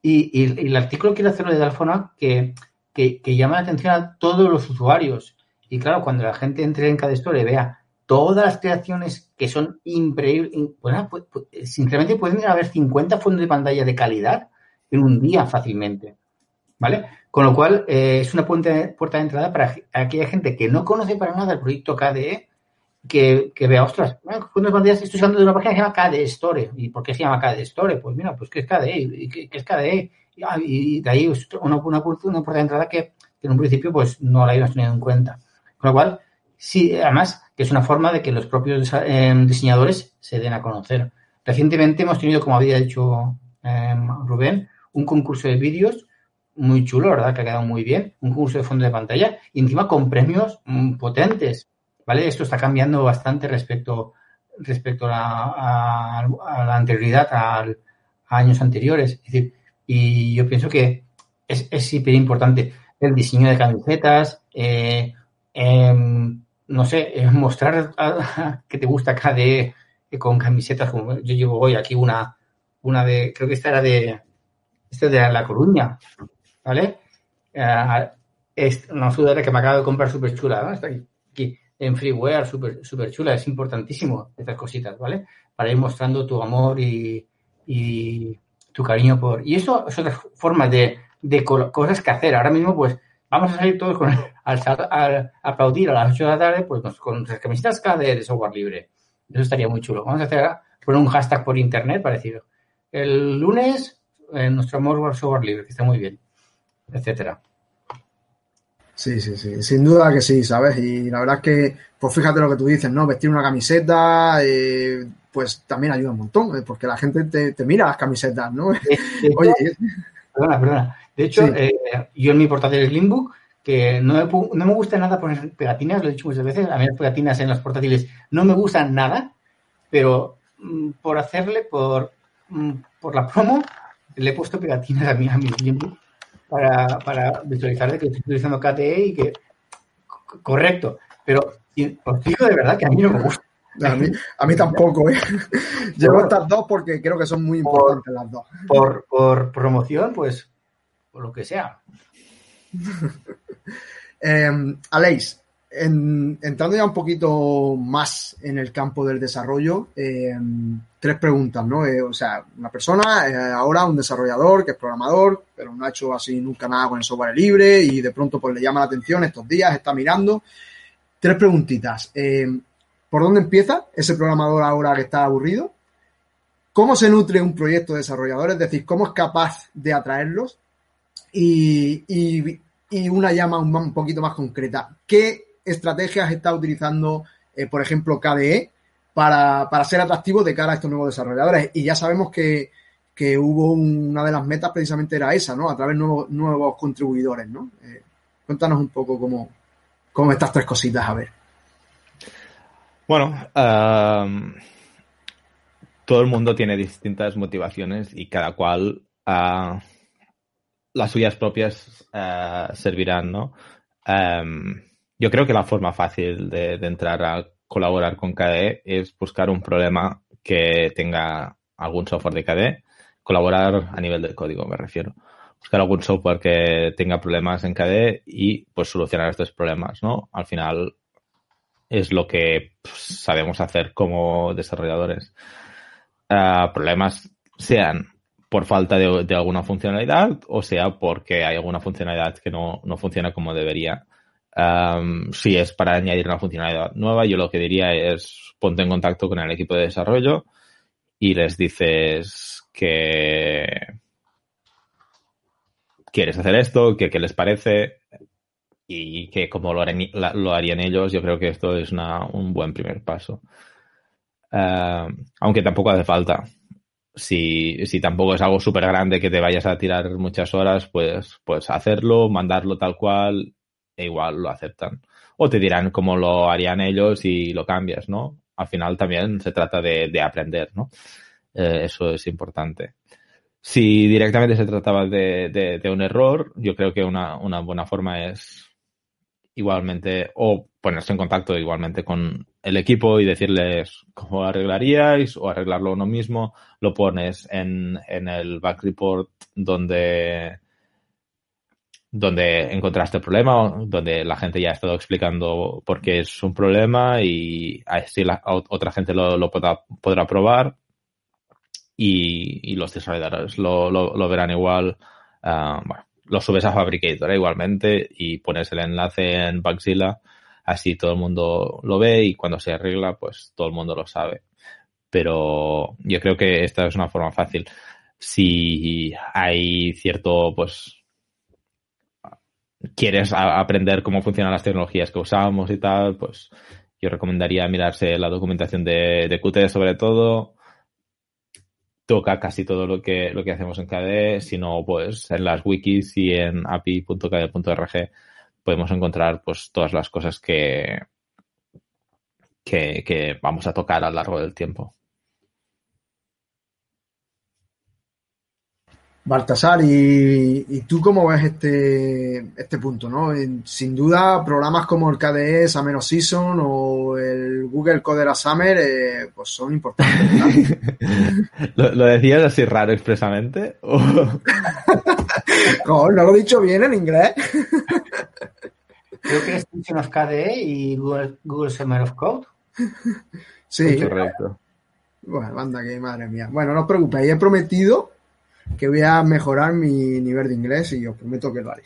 S3: y, y, y, el artículo quiero hacerlo de tal forma que, que, que llama la atención a todos los usuarios y claro, cuando la gente entre en cada Store y vea todas las creaciones que son increíbles, bueno, pues, pues, sinceramente pueden haber 50 fondos de pantalla de calidad en un día fácilmente, ¿vale? Con lo cual, eh, es una puerta, puerta de entrada para aquella gente que no conoce para nada el proyecto KDE, que, vea, ostras, bueno, fondos de pantalla estoy usando de una página que se llama KDE Store. ¿Y por qué se llama KDE Store? Pues mira, pues ¿qué es KDE? ¿Y qué, es KDE? Y, de ahí una, una, una, puerta de entrada que, que en un principio pues no la habíamos tenido en cuenta. Con lo cual, sí, además, que es una forma de que los propios eh, diseñadores se den a conocer. Recientemente hemos tenido, como había dicho eh, Rubén, un concurso de vídeos muy chulo, ¿verdad? Que ha quedado muy bien, un concurso de fondo de pantalla y encima con premios mm, potentes, ¿vale? Esto está cambiando bastante respecto, respecto a, la anterioridad, a, años anteriores. Y yo pienso que es, es hiper importante el diseño de camisetas, eh, em, no sé, mostrar que te gusta KDE con camisetas como yo llevo hoy aquí una, una de, creo que esta era de, esta de La Coruña, ¿vale? Uh, es una sudadera que me acabo de comprar súper chula. Está aquí, aquí en freeware, súper super chula, es importantísimo estas cositas, ¿vale? Para ir mostrando tu amor y, y tu cariño por... Y eso es otra forma de, de cosas que hacer. Ahora mismo, pues, vamos a salir todos con, al, al, aplaudir a las 8 de la tarde, pues con nuestras camisetas KDE de software libre. Eso estaría muy chulo. Vamos a hacer poner un hashtag por internet parecido. El lunes, en nuestro amor software libre, que está muy bien, etcétera.
S1: Sí, sí, sí, sin duda que sí, ¿sabes? Y la verdad es que, pues fíjate lo que tú dices, ¿no? Vestir una camiseta, eh, pues también ayuda un montón, eh, porque la gente te, mira las camisetas, ¿no?
S3: Oye, perdona, perdona. De hecho, eh, yo en mi portátil Slimbook, que no me, no me gusta nada poner pegatinas, lo he dicho muchas veces, a mí las pegatinas en los portátiles no me gustan nada, pero mm, por hacerle, por, mm, por la promo, le he puesto pegatinas a mi, a mi Slimbook para, para visualizar de que estoy utilizando KTE y que correcto, pero os digo de verdad que a mí no me gusta.
S1: A mí, a mí tampoco, ¿eh? Llevo estas dos porque creo que son muy importantes las dos.
S3: Por, por promoción, pues, por lo que sea.
S1: eh, Aleix, entrando ya un poquito más en el campo del desarrollo, eh, tres preguntas, ¿no? Eh, o sea, una persona, eh, ahora un desarrollador que es programador, pero no ha hecho así nunca nada con el software libre y de pronto pues le llama la atención estos días, está mirando. Tres preguntitas. ¿Por dónde empieza ese programador ahora que está aburrido? ¿Cómo se nutre un proyecto de desarrolladores? Es decir, ¿cómo es capaz de atraerlos? Y, y, una llama un, poquito más concreta. ¿Qué estrategias está utilizando, eh, por ejemplo, KDE para, ser atractivo de cara a estos nuevos desarrolladores? Y ya sabemos que, hubo una de las metas precisamente era esa, ¿no? A través de nuevos, nuevos contribuidores, ¿no? Eh, cuéntanos un poco cómo, cómo estas tres cositas, a ver.
S2: Bueno, todo el mundo tiene distintas motivaciones y cada cual las suyas propias uh, servirán, ¿no? Yo creo que la forma fácil de, entrar a colaborar con KDE es buscar un problema que tenga algún software de KDE, colaborar a nivel del código, me refiero. Buscar algún software que tenga problemas en KDE y pues solucionar estos problemas, ¿no? Al final es lo que pues, sabemos hacer como desarrolladores. Ah, problemas sean por falta de, alguna funcionalidad o sea porque hay alguna funcionalidad que no, no funciona como debería si es para añadir una funcionalidad nueva, yo lo que diría es ponte en contacto con el equipo de desarrollo y les dices que quieres hacer esto, que qué les parece y que como lo, harían, ellos, yo creo que esto es un buen primer paso. aunque tampoco hace falta. Si, si tampoco es algo súper grande que te vayas a tirar muchas horas, pues, pues hacerlo, mandarlo tal cual e igual lo aceptan. O te dirán cómo lo harían ellos y lo cambias, ¿no? Al final también se trata de, aprender, ¿no? Eh, eso es importante. Si directamente se trataba de, un error, yo creo que una, buena forma es igualmente ponerse en contacto igualmente con el equipo y decirles cómo arreglaríais o arreglarlo uno mismo, lo pones en, en el back report donde donde encontraste el problema, donde la gente ya ha estado explicando por qué es un problema y así la, otra gente lo, podrá, probar y, los desarrolladores lo, lo, verán igual. Ah, bueno, lo subes a Fabricator igualmente y pones el enlace en Bugzilla, así todo el mundo lo ve y cuando se arregla, pues todo el mundo lo sabe. Pero yo creo que esta es una forma fácil. Si hay cierto, pues, quieres aprender cómo funcionan las tecnologías que usamos y tal, pues yo recomendaría mirarse la documentación de, de Qt sobre todo. Toca casi todo lo que, lo que hacemos en KDE, si no, pues en las wikis y en api.kde.org podemos encontrar pues todas las cosas que, que, que vamos a tocar a lo largo del tiempo.
S1: Baltasar, ¿y, tú cómo ves este, este punto? ¿no? Sin duda, programas como el KDE Summer Season o el Google Codera Summer eh, pues son importantes.
S2: ¿Lo, decías así raro expresamente?
S1: no, no lo he dicho bien en inglés.
S3: Creo que es Season of KDE y Google, Google Summer of Code.
S1: Sí.
S2: Correcto.
S1: Bueno, anda que madre mía. Bueno, no os preocupéis, he prometido que voy a mejorar mi nivel de inglés y os prometo que lo haré.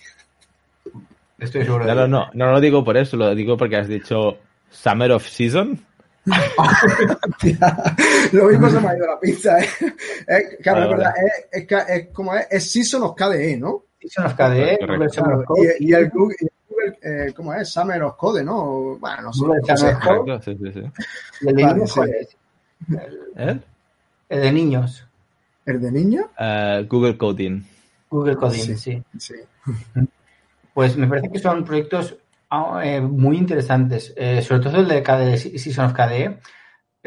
S3: Estoy seguro.
S2: No, no, no, no lo digo por eso, lo digo porque has dicho Summer of Season.
S1: lo mismo se me ha ido la pizza, ¿eh? Es, claro, es verdad, es, es, como es, es Season of KDE, ¿no?
S3: Season of KDE,
S1: claro, y, y, el Google, eh, ¿cómo es? Summer of Code, ¿no? Bueno, no sé. No sé.
S2: Correcto, sí, sí, sí.
S3: ¿Y el de
S1: Vale,
S3: niños
S1: sí.
S3: cuál es?
S2: ¿Eh?
S3: El de niños.
S1: ¿El de niño?
S2: Eh, Google Coding.
S3: Google Coding,
S1: Sí.
S3: sí.
S1: Sí.
S3: Pues me parece que son proyectos ah, eh, muy interesantes, eh, sobre todo el de KDE, Season of KDE,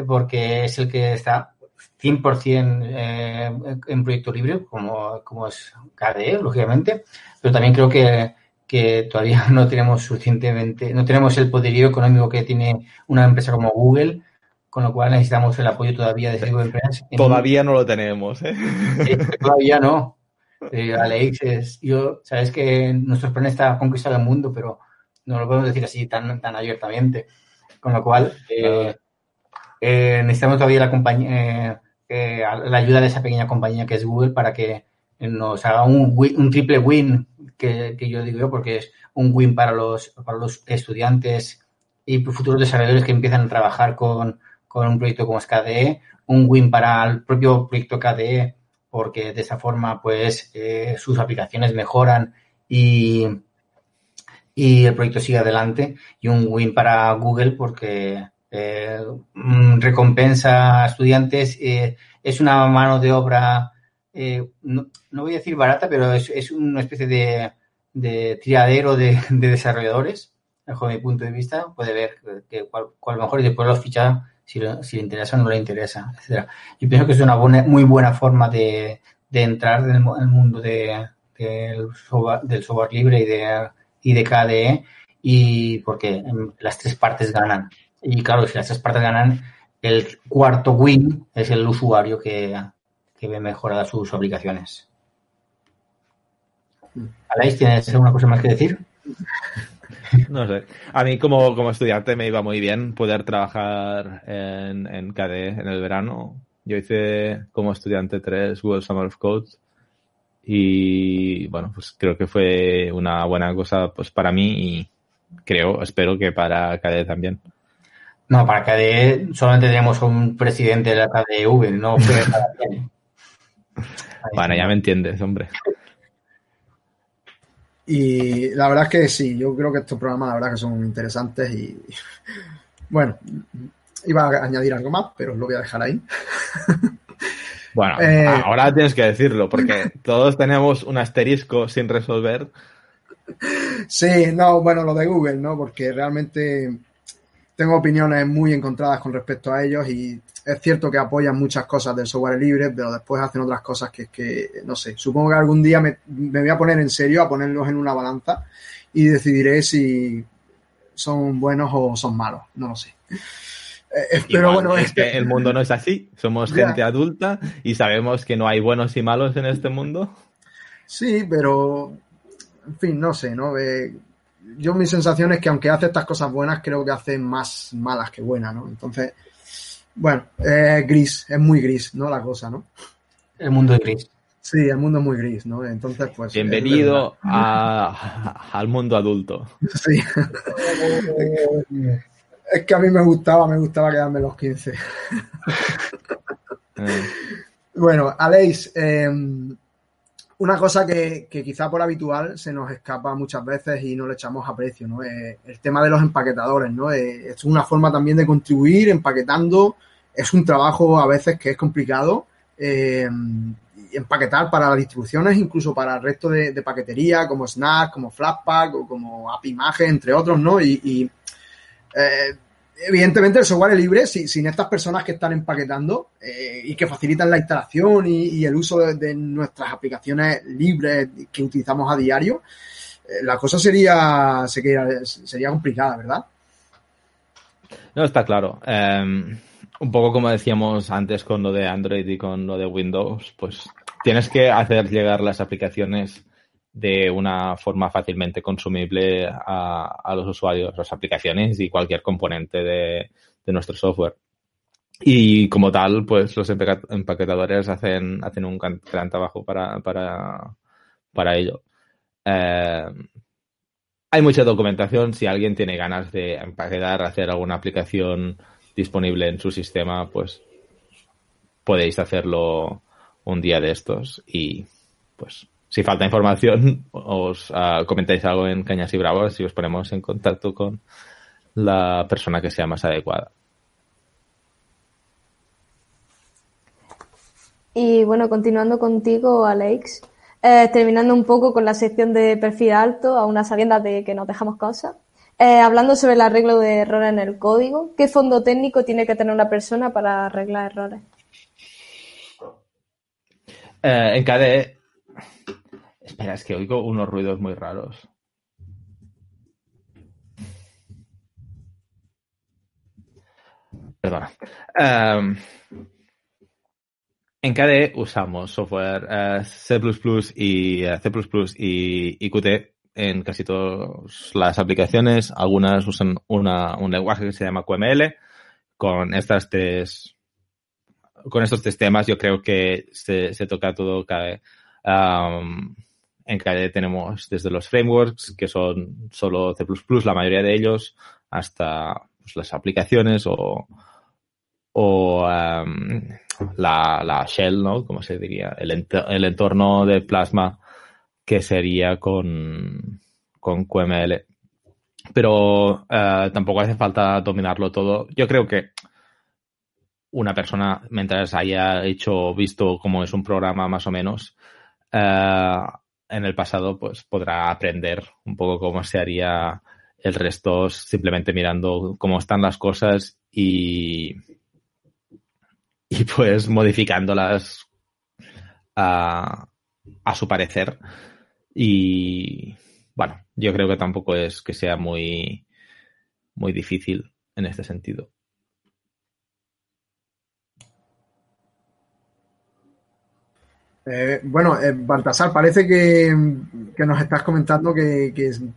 S3: porque es el que está 100% eh, en proyecto libre, como, como es KDE, lógicamente, pero también creo que, que todavía no tenemos suficientemente, no tenemos el poderío económico que tiene una empresa como Google, con lo cual necesitamos el apoyo todavía de empresas. en-
S2: Todavía no lo tenemos, ¿eh?
S3: eh, todavía no. Eh, Alex, es, yo, sabes que nuestros planes está conquistar el mundo, pero no lo podemos decir así tan, tan abiertamente. Con lo cual, eh, eh, necesitamos todavía la compañía, eh, la ayuda de esa pequeña compañía que es Google para que nos haga un, win- un triple win, que, que yo digo yo, porque es un win para los, para los estudiantes y futuros desarrolladores que empiezan a trabajar con, con un proyecto como es KDE, un win para el propio proyecto KDE, porque de esa forma pues eh, sus aplicaciones mejoran y, y el proyecto sigue adelante, y un win para Google porque eh, mm, recompensa a estudiantes, eh, es una mano de obra, eh, no, no voy a decir barata, pero es, es una especie de, de triadero de, de desarrolladores, bajo mi punto de vista, puede ver que cuál, cuál mejor y después lo ficha si, lo- si le interesa o no le interesa, etcétera. Yo pienso que es una muy buena forma de, de entrar en el, mu- el mundo de, del, software, del software libre y de, y de KDE, y porque las tres partes ganan. Y claro, si las tres partes ganan, el cuarto win es el usuario que, que ve mejoradas sus aplicaciones. Aleix, ¿tienes alguna cosa más que decir?
S2: No sé. A mí como, como estudiante me iba muy bien poder trabajar en, en KDE en el verano. Yo hice como estudiante tres Google Summer of Code y bueno, pues creo que fue una buena cosa pues para mí y creo, espero que para KDE también.
S3: No, para KDE solamente tenemos un presidente de la KDEV, no fue para.
S2: Bueno, ya me entiendes, hombre.
S1: Y la verdad es que sí, yo creo que estos programas la verdad que son interesantes y bueno, iba a añadir algo más, pero lo voy a dejar ahí.
S2: Bueno,
S1: Eh,
S2: ahora tienes que decirlo porque todos tenemos un asterisco sin resolver.
S1: Sí, no, bueno, lo de Google, ¿no? Porque realmente tengo opiniones muy encontradas con respecto a ellos y es cierto que apoyan muchas cosas del software libre, pero después hacen otras cosas que es que, no sé, supongo que algún día me, me voy a poner en serio, a ponerlos en una balanza y decidiré si son buenos o son malos, no lo sé. Eh, pero
S2: Igual,
S1: bueno,
S2: es que el mundo no es así. Somos gente adulta y sabemos que no hay buenos y malos en este mundo.
S1: Sí, pero en fin, no sé, ¿no? Eh, yo mi sensación es que aunque hace estas cosas buenas, creo que hace más malas que buenas, ¿no? Entonces, bueno, es gris, es muy gris, ¿no? La cosa, ¿no?
S3: El mundo de gris.
S1: Sí, el mundo es muy gris, ¿no? Entonces, pues...
S2: Bienvenido a- al mundo adulto.
S1: es. Sí. es que a mí me gustaba, me gustaba quedarme los 15.
S2: Eh,
S1: Bueno, Aleix, eh, una cosa que, que quizá por habitual se nos escapa muchas veces y no le echamos aprecio, ¿no? El tema de los empaquetadores, ¿no? Es una forma también de contribuir empaquetando. Es un trabajo a veces que es complicado. eh, empaquetar para las distribuciones, incluso para el resto de, de paquetería, como Snap, como Flatpak o como App Imagen, entre otros, ¿no? Y, y, eh, evidentemente el software es libre si- sin estas personas que están empaquetando eh, y que facilitan la instalación y, el uso de, nuestras aplicaciones libres que utilizamos a diario, eh, la cosa sería, sería, sería complicada, ¿verdad?
S2: No, está claro. Eh, un poco como decíamos antes con lo de Android y con lo de Windows, pues tienes que hacer llegar las aplicaciones de una forma fácilmente consumible a, a los usuarios, las aplicaciones y cualquier componente de, de nuestro software. Y como tal, pues los empaque- empaquetadores hacen, hacen un gran, gran trabajo para, para, para ello. Eh, hay mucha documentación. Si alguien tiene ganas de empaquetar, hacer alguna aplicación disponible en su sistema, pues podéis hacerlo un día de estos y pues si falta información os uh, comentáis algo en Cañas y Bravos y os ponemos en contacto con la persona que sea más adecuada.
S4: Y bueno, continuando contigo, Alex, eh, terminando un poco con la sección de perfil alto, a una sabienda de que nos dejamos cosas. Eh, hablando sobre el arreglo de errores en el código, ¿qué fondo técnico tiene que tener una persona para arreglar errores?
S2: Eh, en KDE. Espera, es que oigo unos ruidos muy raros. Perdona. Um, en KDE usamos software uh, C++ y uh, C++ y, Qt en casi todas las aplicaciones. Algunas usan un lenguaje que se llama QML. Con estas tres, con estos tres temas yo creo que se, toca todo KDE. Um, en KDE tenemos desde los frameworks, que son solo C++, la mayoría de ellos, hasta pues, las aplicaciones o, o la, la, shell, ¿no? Como se diría, el entorno de Plasma que sería con, con QML. Pero uh, tampoco hace falta dominarlo todo. Yo creo que una persona, mientras haya hecho, visto cómo es un programa más o menos, uh, en el pasado, pues podrá aprender un poco cómo se haría el resto simplemente mirando cómo están las cosas y, y pues modificándolas a, a su parecer. Y bueno, yo creo que tampoco es que sea muy, muy difícil en este sentido.
S1: Eh, bueno, eh, Baltasar, parece que, que, nos estás comentando que,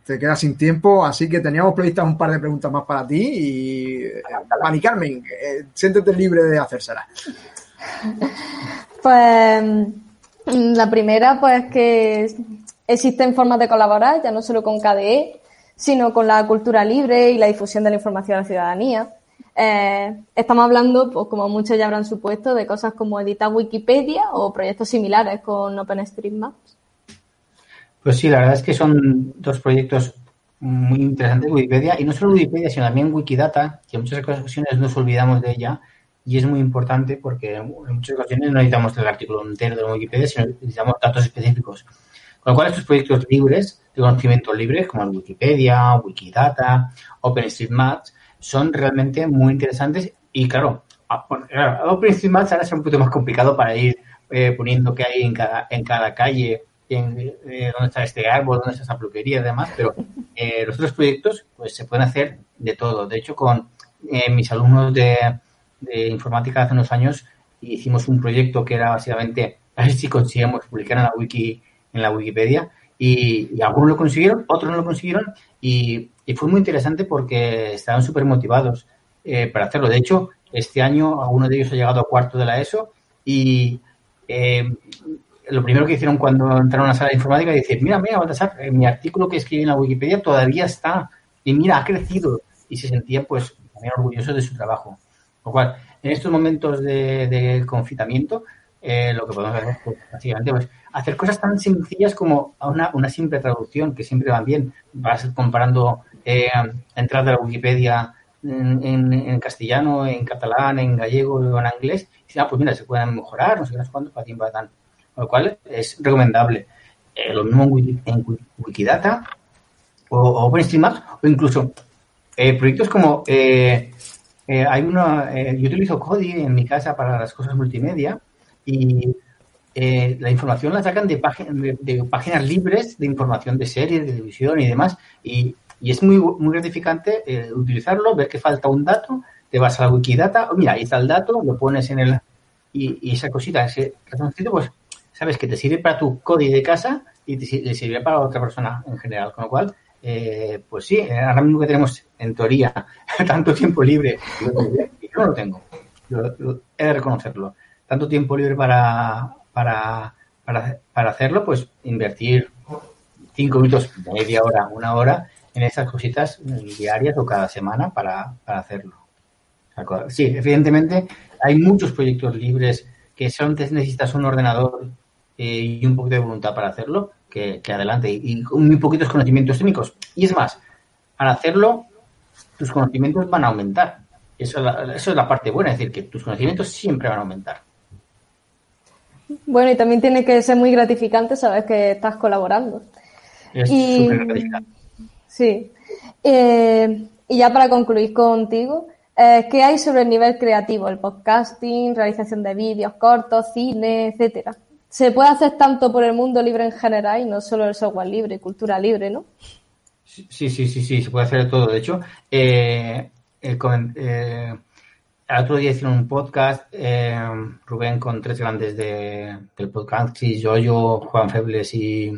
S1: te quedas sin tiempo, así que teníamos previstas un par de preguntas más para ti y eh, Carmen, eh, siéntete libre de hacérselas.
S4: Pues la primera, pues que existen formas de colaborar, ya no solo con KDE, sino con la cultura libre y la difusión de la información a la ciudadanía. Eh, estamos hablando, pues como muchos ya habrán supuesto, de cosas como editar Wikipedia o proyectos similares con OpenStreetMaps.
S3: Pues sí, la verdad es que son dos proyectos muy interesantes Wikipedia y no solo Wikipedia, sino también Wikidata, que en muchas ocasiones nos olvidamos de ella y es muy importante porque en muchas ocasiones no necesitamos el artículo entero de Wikipedia, sino necesitamos datos específicos. Con lo cual, estos proyectos libres, de conocimiento libre, como Wikipedia, Wikidata, OpenStreetMaps, son realmente muy interesantes y claro, OpenStreetMaps ahora es un poquito más complicado para ir eh, poniendo qué hay en cada, en cada calle, en, eh, dónde está este árbol, dónde está esa peluquería y demás, pero eh, los otros proyectos pues se pueden hacer de todo. De hecho, con eh, mis alumnos de, informática hace unos años hicimos un proyecto que era básicamente a ver si conseguíamos publicar en la wiki, en la Wikipedia, y algunos lo consiguieron, otros no lo consiguieron, y y fue muy interesante porque estaban súper motivados eh, para hacerlo. De hecho, este año alguno de ellos ha llegado a cuarto de la ESO y eh, lo primero que hicieron cuando entraron a la sala de informática es decir, mira, mira, Baltasar, eh, mi artículo que escribí en la Wikipedia todavía está y mira, ha crecido y se sentían pues también orgullosos de su trabajo. Lo cual, en estos momentos de, de confitamiento, eh, lo que podemos hacer pues, básicamente pues, hacer cosas tan sencillas como una, una simple traducción que siempre van bien. Vas comparando eh, entrar de la Wikipedia en, castellano, en catalán, en gallego o en inglés, y ah, pues mira, se pueden mejorar, no sé qué, cuánto, para para tan. Lo cual es recomendable. Eh, lo mismo en, en Wikidata o, o OpenStreetMaps o incluso eh, proyectos como eh, eh, hay eh, yo utilizo Kodi en mi casa para las cosas multimedia y eh, la información la sacan de, de, de, páginas libres de información de series, de televisión y demás. Y, y es muy, muy gratificante eh, utilizarlo, ver que falta un dato, te vas a la Wikidata, oh, mira, ahí está el dato, lo pones en el... Y, esa cosita, ese ratoncito, pues sabes que te sirve para tu código de casa y te, le sirve para otra persona en general. Con lo cual, eh, pues sí, ahora mismo que tenemos, en teoría, tanto tiempo libre, yo no lo tengo, yo, yo, he de reconocerlo, tanto tiempo libre para, para, para, para hacerlo, pues invertir cinco minutos, media hora, una hora en esas cositas diarias o cada semana para, para hacerlo. Sí, evidentemente hay muchos proyectos libres que solo necesitas un ordenador eh, y un poquito de voluntad para hacerlo, que, adelante, y, muy poquitos conocimientos técnicos. Y es más, al hacerlo, tus conocimientos van a aumentar. Eso es, la, eso es la parte buena, es decir, que tus conocimientos siempre van a aumentar.
S4: Bueno, y también tiene que ser muy gratificante saber que estás colaborando.
S3: Es súper gratificante.
S4: Sí. Eh, y ya para concluir contigo, eh, ¿qué hay sobre el nivel creativo? El podcasting, realización de vídeos cortos, cine, etcétera. Se puede hacer tanto por el mundo libre en general y no solo el software libre, cultura libre, ¿no?
S3: Sí, sí, sí, sí, se puede hacer todo. De hecho, eh, el, eh, el otro día hicieron un podcast, eh, Rubén con tres grandes de, del podcast, yo, yo, Juan Febles y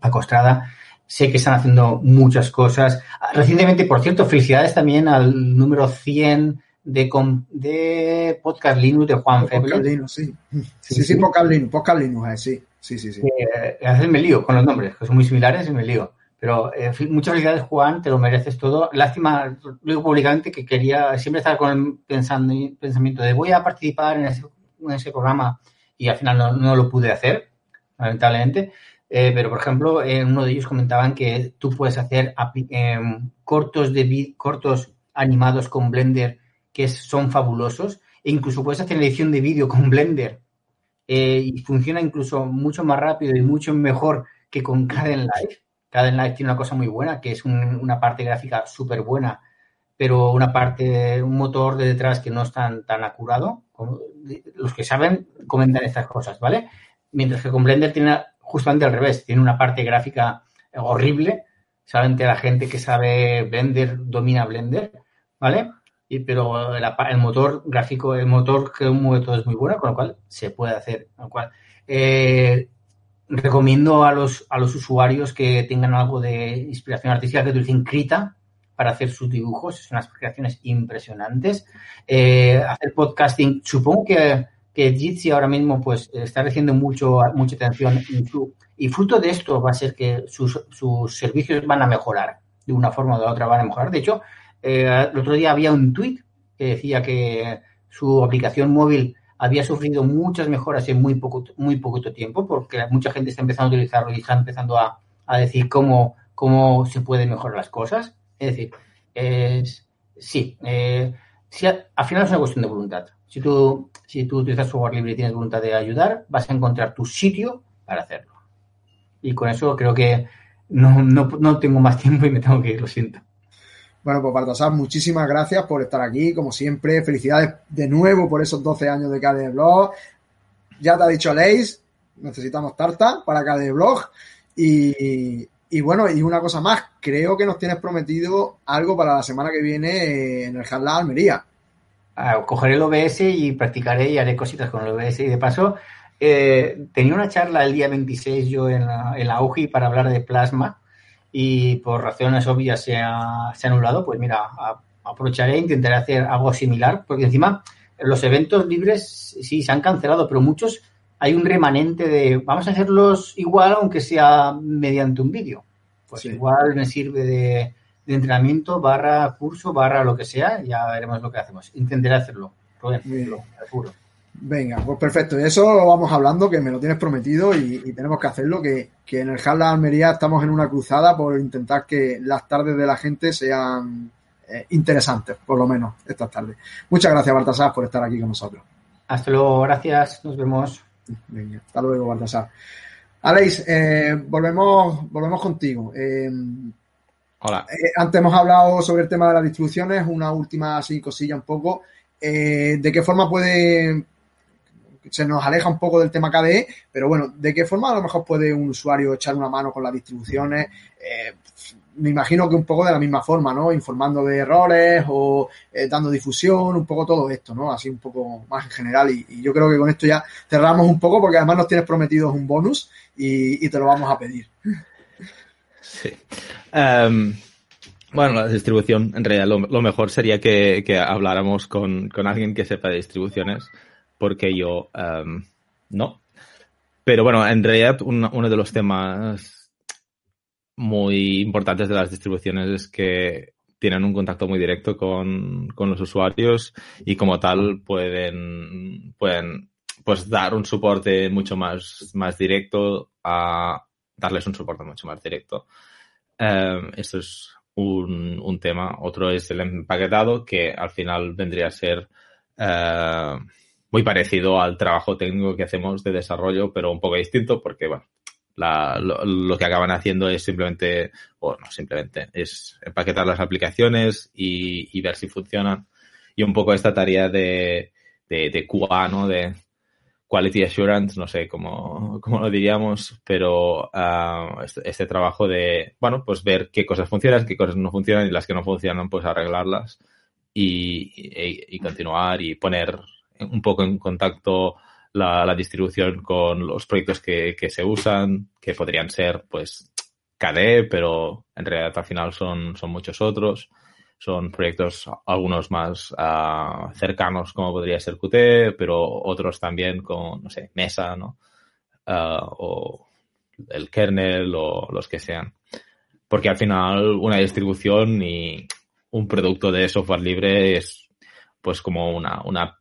S3: Paco Estrada. Sé que están haciendo muchas cosas. Recientemente, por cierto, felicidades también al número 100 de, de Podcast Linux de Juan Febles.
S1: Podcast Linux, sí. Sí, sí, Podcast Linux, Podcast Linux, eh, sí. Sí, sí, sí.
S3: Eh, a veces me lío con los nombres, que son muy similares y me lío. Pero eh, muchas felicidades, Juan, te lo mereces todo. Lástima, lo digo públicamente, que quería siempre estar con el pensando, pensamiento de voy a participar en ese, en ese programa y al final no, no, lo pude hacer, lamentablemente. Eh, pero, por ejemplo, en eh, uno de ellos comentaban que tú puedes hacer eh, cortos, de cortos animados con Blender que son fabulosos e incluso puedes hacer edición de vídeo con Blender y funciona incluso mucho más rápido y mucho mejor que con Kdenlive. Kdenlive tiene una cosa muy buena que es una parte gráfica súper buena pero una parte, un motor de detrás que no es tan, tan acurado. los que saben comentan estas cosas, ¿vale? Mientras que con Blender tiene justamente al revés, tiene una parte gráfica horrible. Solamente la gente que sabe Blender domina Blender, ¿vale? Y, pero el motor gráfico, el motor que mueve todo es muy bueno, con lo cual se puede hacer. Con lo cual, eh, recomiendo a los, a los usuarios que tengan algo de inspiración artística que utilicen Krita para hacer sus dibujos. Son unas creaciones impresionantes. Eh, hacer podcasting, supongo que que Jitsi ahora mismo pues está recibiendo mucho, mucha atención y, fruto de esto va a ser que sus, servicios van a mejorar, de una forma o de otra van a mejorar. De hecho, eh, el otro día había un tweet que decía que su aplicación móvil había sufrido muchas mejoras en muy poco, muy poquito tiempo, porque mucha gente está empezando a utilizarlo y está empezando a, decir cómo, cómo se pueden mejorar las cosas. Es decir, sí, eh, al final es una cuestión de voluntad. Si tú, si tú utilizas software libre y tienes voluntad de ayudar, vas a encontrar tu sitio para hacerlo. Y con eso creo que no, no, no tengo más tiempo y me tengo que ir, lo siento.
S1: Bueno, pues Baltasar, muchísimas gracias por estar aquí, como siempre. Felicidades de nuevo por esos 12 años de KDE Blog. Ya te ha dicho Leis, necesitamos tarta para KDE Blog. Y, y, bueno, y una cosa más, creo que nos tienes prometido algo para la semana que viene en el Jalá Almería
S3: cogeré el OBS y practicaré y haré cositas con el OBS. Y de paso, eh, tenía una charla el día 26 yo en la, en la UGI para hablar de plasma y por razones obvias se ha, anulado. Pues mira, aprovecharé e intentaré hacer algo similar, porque encima los eventos libres sí se han cancelado, pero muchos hay un remanente de vamos a hacerlos igual aunque sea mediante un vídeo. Pues igual me sirve de, de entrenamiento barra curso barra lo que sea, ya veremos lo que hacemos. Intentaré hacerlo,
S1: Venga, pues perfecto. Y eso lo vamos hablando, que me lo tienes prometido y, tenemos que hacerlo, que, en el Jala Almería estamos en una cruzada por intentar que las tardes de la gente sean eh, interesantes, por lo menos estas tardes. Muchas gracias, Baltasar, por estar aquí con nosotros.
S3: Hasta luego, gracias, nos vemos.
S1: Venga, hasta luego, Baltasar. Aleix, eh, volvemos, volvemos contigo. Eh,
S2: Hola.
S1: Eh, antes hemos hablado sobre el tema de las distribuciones, una última así cosilla un poco. ¿De qué forma puede, se nos aleja un poco del tema KDE, pero bueno, ¿de qué forma a lo mejor puede un usuario echar una mano con las distribuciones? Eh, me imagino que un poco de la misma forma, ¿no? Informando de errores o dando difusión, un poco todo esto, ¿no? Así un poco más en general. Y, yo creo que con esto ya cerramos un poco porque además nos tienes prometido un bonus y te lo vamos a pedir.
S2: Sí. Em, bueno, la distribución, en realidad, lo, mejor sería que, habláramos con, alguien que sepa de distribuciones, porque yo em, no. Pero bueno, en realidad, uno de los temas muy importantes de las distribuciones es que tienen un contacto muy directo con, con los usuarios y como tal pueden, pueden pues dar un soporte mucho más, más directo a darles un soporte mucho más directo. Um, esto es un, un, tema. Otro es el empaquetado, que al final vendría a ser uh, muy parecido al trabajo técnico que hacemos de desarrollo, pero un poco distinto porque, bueno, la, lo, lo, que acaban haciendo es simplemente, o no simplemente, es empaquetar las aplicaciones y, y ver si funcionan. Y un poco esta tarea de, de, de QA, ¿no? De quality assurance, no sé cómo, cómo lo diríamos, pero uh, este, este, trabajo de, bueno, pues ver qué cosas funcionan, qué cosas no funcionan y las que no funcionan, pues arreglarlas y, y, y continuar y poner un poco en contacto la, distribución con los proyectos que, que, se usan, que podrían ser, pues, KDE, pero en realidad al final son, son muchos otros. Son proyectos algunos más uh, cercanos como podría ser Qt, pero otros también con, no sé, Mesa, ¿no? Uh, o el kernel o los que sean. Porque al final una distribución y un producto de software libre es pues como una, una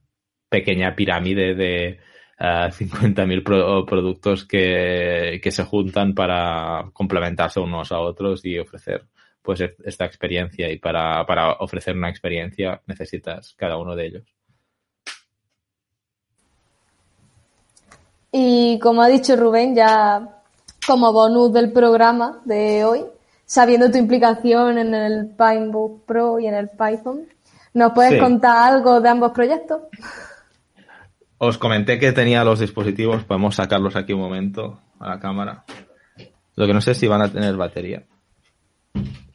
S2: pequeña pirámide de uh, 50.000 pro productos que, que, se juntan para complementarse unos a otros y ofrecer pues esta experiencia y para, para ofrecer una experiencia necesitas cada uno de ellos.
S4: Y como ha dicho Rubén, ya como bonus del programa de hoy, sabiendo tu implicación en el Pinebook Pro y en el Python, ¿nos puedes sí. contar algo de ambos proyectos?
S2: Os comenté que tenía los dispositivos, podemos sacarlos aquí un momento a la cámara. Lo que no sé si van a tener batería.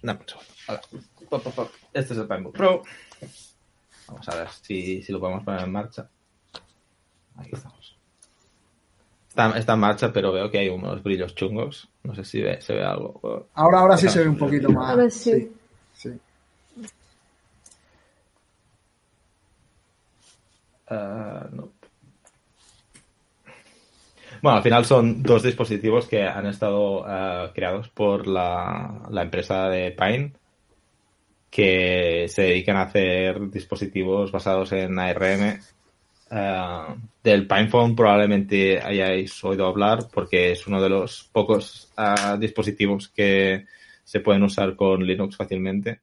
S2: Dame un segundo. Este es el Pinebook Pro. Vamos a ver si, si, lo podemos poner en marcha. Aquí estamos. Está, está, en marcha, pero veo que hay unos brillos chungos. No sé si ve, se ve algo.
S1: Ahora, ahora sí se ve un poquito más.
S4: A ver, sí.
S1: sí, sí.
S2: Uh, no. Bueno, al final son dos dispositivos que han estado uh, creados por la, empresa de Pine que se dedican a hacer dispositivos basados en ARM. Uh, del PinePhone probablemente hayáis oído hablar porque es uno de los pocos uh, dispositivos que se pueden usar con Linux fácilmente.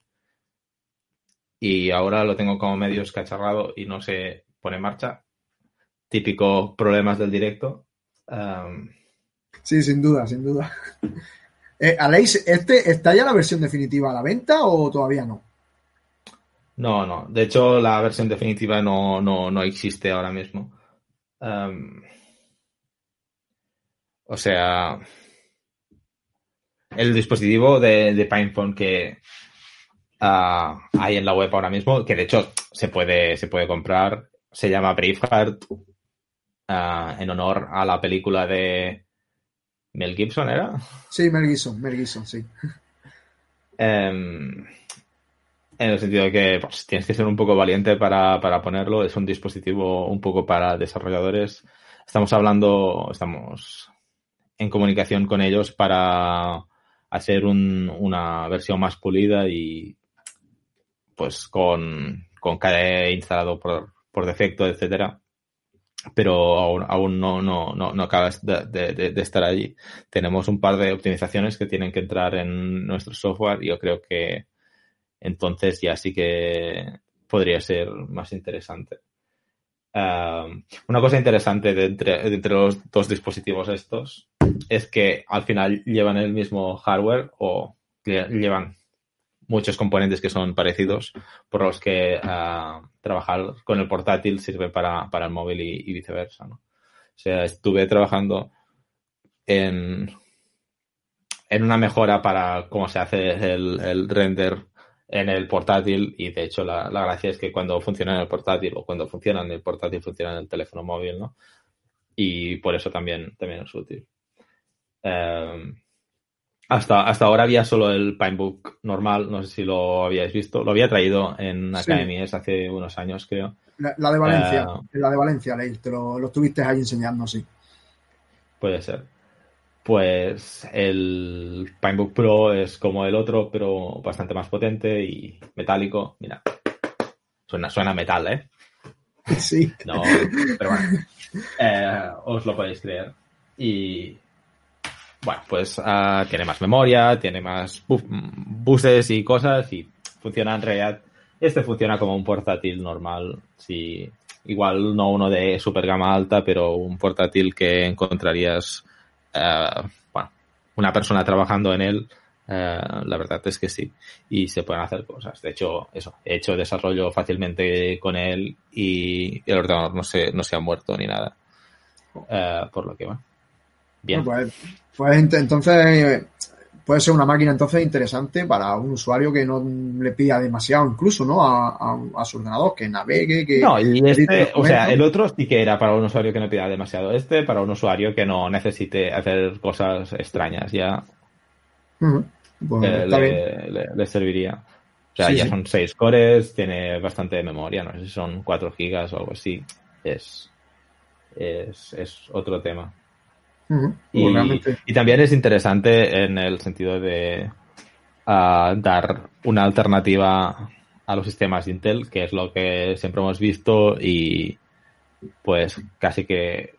S2: Y ahora lo tengo como medio escacharrado y no se pone en marcha. Típico problemas del directo. Um,
S1: sí, sin duda, sin duda. Eh, Aleix, ¿este está ya la versión definitiva a la venta o todavía no?
S2: No, no. De hecho, la versión definitiva no, no, no existe ahora mismo. Um, o sea, el dispositivo de, de PinePhone que uh, hay en la web ahora mismo, que de hecho se puede, se puede comprar, se llama Braveheart uh, en honor a la película de Mel Gibson, ¿era?
S1: Sí, Mel Gibson, Mel Gibson, sí.
S2: Um, en el sentido de que pues, tienes que ser un poco valiente para, para, ponerlo. Es un dispositivo un poco para desarrolladores. Estamos hablando, estamos en comunicación con ellos para hacer un, una versión más pulida y pues con, con KDE instalado por, por defecto, etcétera pero aún, aún no, no, no, no acaba de, estar allí. Tenemos un par de optimizaciones que tienen que entrar en nuestro software y yo creo que entonces ya sí que podría ser más interesante. Una cosa interesante entre, de entre, los dos dispositivos estos es que al final llevan el mismo hardware o llevan muchos componentes que son parecidos, por los que uh, trabajar con el portátil sirve para, para el móvil y, y, viceversa. ¿no? O sea, estuve trabajando en, en una mejora para cómo se hace el, el render en el portátil y de hecho la, la, gracia es que cuando funciona en el portátil o cuando funciona en el portátil funciona en el teléfono móvil, ¿no? Y por eso también, también es útil. Um, hasta, hasta ahora había solo el Pinebook normal, no sé si lo habíais visto. Lo había traído en Academies sí. hace unos años, creo.
S1: La, la de Valencia, uh, la de Valencia, Leil, te lo, lo estuviste ahí enseñando, sí.
S2: Puede ser. pues el Pinebook Pro es como el otro, pero bastante más potente y metálico. Mira, suena, suena metal, ¿eh?
S1: Sí.
S2: No, pero bueno, eh, os lo podéis creer. Y bueno, pues uh, tiene más memoria, tiene más bu buses y cosas y funciona en realidad. Este funciona como un portátil normal, si igual no uno de super gama alta, pero un portátil que encontrarías, uh, bueno, una persona trabajando en él, uh, la verdad es que sí, y se pueden hacer cosas. De hecho, eso, he hecho desarrollo fácilmente con él y el ordenador no se, no se ha muerto ni nada. por lo que va. Bien.
S1: Pues, pues, entonces puede ser una máquina entonces interesante para un usuario que no le pida demasiado incluso, ¿no? A, a, a su ordenador, que navegue, que...
S2: No, y este, o sea, el otro sí que era para un usuario que no pida demasiado. Este para un usuario que no necesite hacer cosas extrañas, ya
S1: uh -huh.
S2: eh, le, le, le, serviría. O sea, sí, ya sí. son 6 cores, tiene bastante memoria, no sé si son 4 gigas o algo así. Es, es, es otro tema.
S1: Uh -huh.
S2: y, y, también es interesante en el sentido de uh, dar una alternativa a los sistemas Intel, que es lo que siempre hemos visto y pues casi que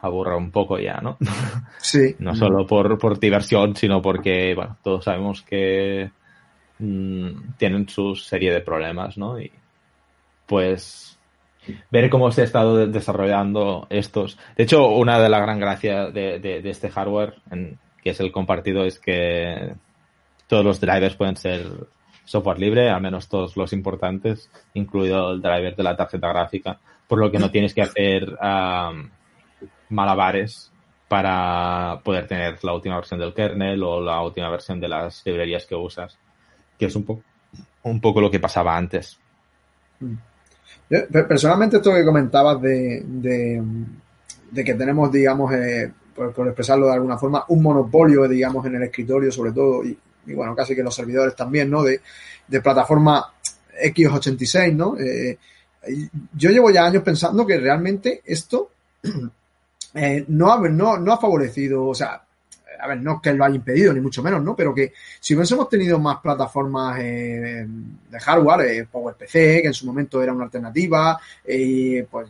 S2: aburra un poco ya, ¿no?
S1: Sí.
S2: no solo por, por diversión, sino porque, bueno, todos sabemos que mmm, tienen su serie de problemas, ¿no? Y pues ver cómo se ha estado desarrollando estos. De hecho, una de las gran gracias de, este hardware, que es el compartido, es que todos los drivers pueden ser software libre, al menos todos los importantes, incluido el driver de la tarjeta gráfica, por lo que no tienes que hacer malabares para poder tener la última versión del kernel o la última versión de las librerías que usas, que es un poco lo que pasaba antes.
S1: Mm. Personalmente esto que comentabas de, de, que tenemos, digamos, eh, por, expresarlo de alguna forma, un monopolio, digamos, en el escritorio sobre todo, y, y bueno, casi que los servidores también, ¿no? De, de plataforma X86, ¿no? Eh, yo llevo ya años pensando que realmente esto eh, no, ha, no, no ha favorecido, o sea, a ver, no que lo haya impedido, ni mucho menos, ¿no? Pero que si hubiésemos tenido más plataformas eh, de hardware, eh, PowerPC, que en su momento era una alternativa, eh, pues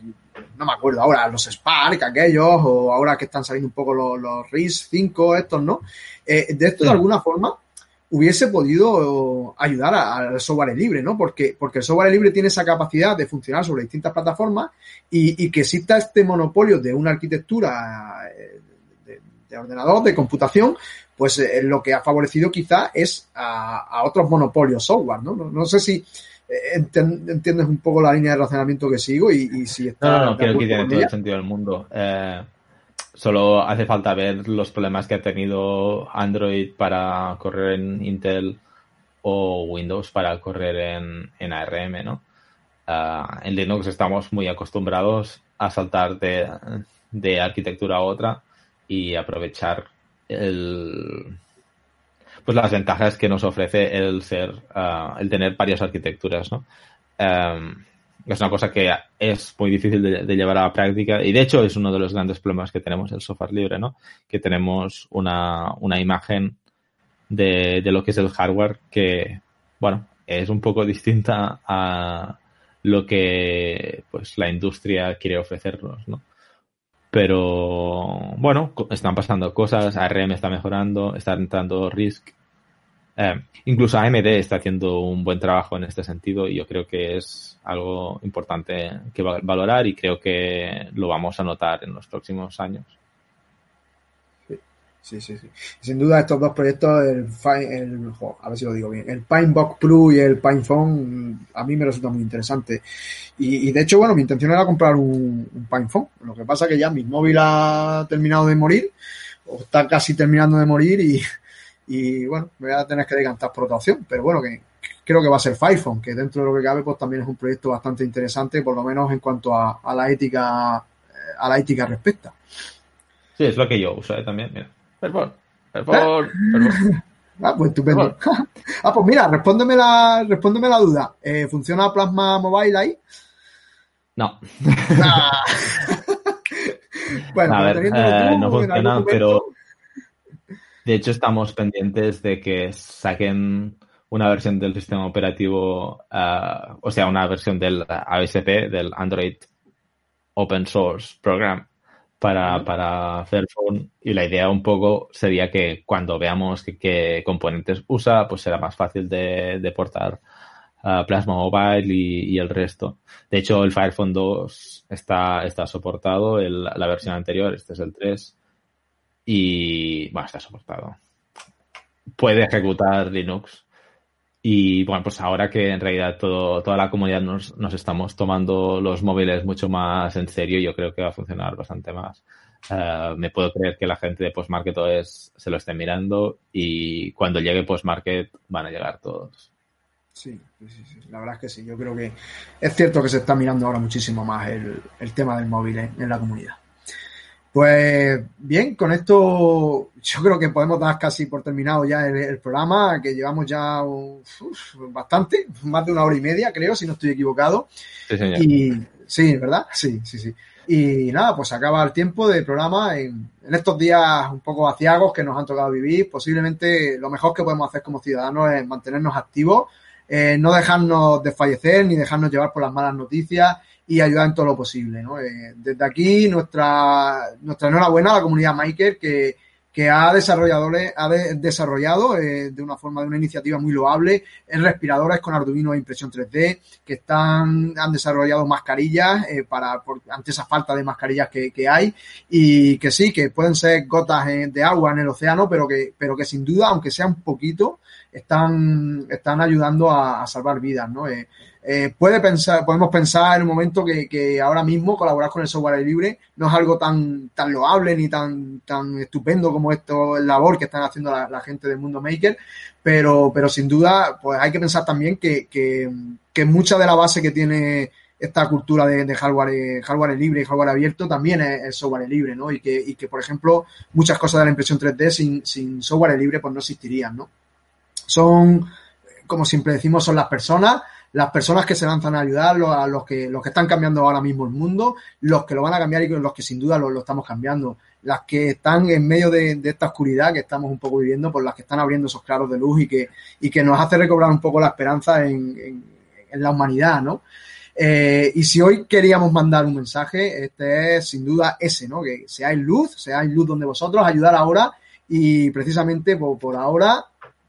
S1: no me acuerdo ahora, los Spark, aquellos, o ahora que están saliendo un poco los, los RIS 5, estos, ¿no? Eh, de esto, de alguna forma, hubiese podido ayudar al software libre, ¿no? Porque, porque el software libre tiene esa capacidad de funcionar sobre distintas plataformas y, y que exista este monopolio de una arquitectura eh, de ordenador, de computación, pues eh, lo que ha favorecido quizá es a, a otros monopolios software, ¿no? No, no sé si eh, entiendes un poco la línea de razonamiento que sigo y, y si está...
S2: No, no, no creo que tiene todo el sentido del mundo. Eh, solo hace falta ver los problemas que ha tenido Android para correr en Intel o Windows para correr en, en ARM, ¿no? Uh, en Linux estamos muy acostumbrados a saltar de, de arquitectura a otra y aprovechar el pues las ventajas que nos ofrece el ser uh, el tener varias arquitecturas no um, es una cosa que es muy difícil de, de, llevar a la práctica y de hecho es uno de los grandes problemas que tenemos el software libre no que tenemos una, una imagen de, de lo que es el hardware que bueno es un poco distinta a lo que pues la industria quiere ofrecernos no pero bueno, están pasando cosas, ARM está mejorando, está entrando RISC. Eh, incluso AMD está haciendo un buen trabajo en este sentido y yo creo que es algo importante que valorar y creo que lo vamos a notar en los próximos años.
S1: Sí, sí, sí. Sin duda estos dos proyectos, el, el a ver si lo digo bien, el Pinebox Plus y el PinePhone, a mí me resulta muy interesante. Y, y, de hecho, bueno, mi intención era comprar un, un PinePhone. Lo que pasa que ya mi móvil ha terminado de morir, o está casi terminando de morir y, y bueno, me voy a tener que decantar por otra opción. Pero bueno, que creo que va a ser Firephone, que dentro de lo que cabe, pues también es un proyecto bastante interesante, por lo menos en cuanto a, a la ética, a la ética respecta.
S2: Sí, es lo que yo uso ¿eh? también, mira. Perdón, perdón, perdón.
S1: Ah, pues estupendo. ah, pues mira, respóndeme la, respóndeme la duda. Eh, ¿Funciona Plasma Mobile ahí?
S2: No.
S1: Ah.
S2: bueno, a ver, eh, no funciona, pero... De hecho, estamos pendientes de que saquen una versión del sistema operativo, uh, o sea, una versión del ASP, del Android Open Source Program, para, para Fairphone. Y la idea un poco sería que cuando veamos qué componentes usa, pues será más fácil de, de portar uh, Plasma Mobile y, y, el resto. De hecho, el Firephone 2 está, está soportado, el, la versión anterior, este es el 3 y bueno, está soportado. Puede ejecutar Linux. Y bueno, pues ahora que en realidad todo, toda la comunidad nos, nos estamos tomando los móviles mucho más en serio, yo creo que va a funcionar bastante más. Uh, me puedo creer que la gente de Postmarket es, se lo esté mirando y cuando llegue Postmarket van a llegar todos.
S1: Sí, sí, sí, la verdad es que sí. Yo creo que es cierto que se está mirando ahora muchísimo más el, el tema del móvil en la comunidad. Pues bien, con esto yo creo que podemos dar casi por terminado ya el, el programa, que llevamos ya uf, bastante, más de una hora y media, creo, si no estoy equivocado.
S2: Sí, señor.
S1: Y sí, ¿verdad? Sí, sí, sí. Y nada, pues acaba el tiempo de programa en, en, estos días un poco vaciagos que nos han tocado vivir. Posiblemente lo mejor que podemos hacer como ciudadanos es mantenernos activos, eh, no dejarnos desfallecer ni dejarnos llevar por las malas noticias y ayudar en todo lo posible. ¿no? Eh, desde aquí, nuestra, nuestra enhorabuena a la comunidad Maker que, que ha, desarrolladores, ha de, desarrollado eh, de una forma, de una iniciativa muy loable, en respiradores con Arduino e impresión 3D, que están, han desarrollado mascarillas eh, para, por, ante esa falta de mascarillas que, que, hay, y que sí, que pueden ser gotas de agua en el océano, pero que, pero que sin duda, aunque sea un poquito, están, están ayudando a, salvar vidas, ¿no? Eh, eh, puede pensar, podemos pensar en un momento que, que, ahora mismo colaborar con el software libre no es algo tan, tan loable ni tan, tan estupendo como esto, el labor que están haciendo la, gente del mundo maker, pero, pero sin duda, pues hay que pensar también que, que, que mucha de la base que tiene esta cultura de, de hardware, hardware libre y hardware abierto también es, es, software libre, ¿no? Y que, y que, por ejemplo, muchas cosas de la impresión 3D sin, sin software libre pues no existirían, ¿no? Son, como siempre decimos, son las personas las personas que se lanzan a ayudar, a los que, los que están cambiando ahora mismo el mundo, los que lo van a cambiar y los que sin duda lo, estamos cambiando, las que están en medio de, esta oscuridad que estamos un poco viviendo, por las que están abriendo esos claros de luz y que, y que nos hace recobrar un poco la esperanza en, en, en la humanidad, ¿no? Eh, y si hoy queríamos mandar un mensaje, este es sin duda ese, ¿no? Que seáis luz, seáis luz donde vosotros, ayudar ahora y precisamente por, por ahora,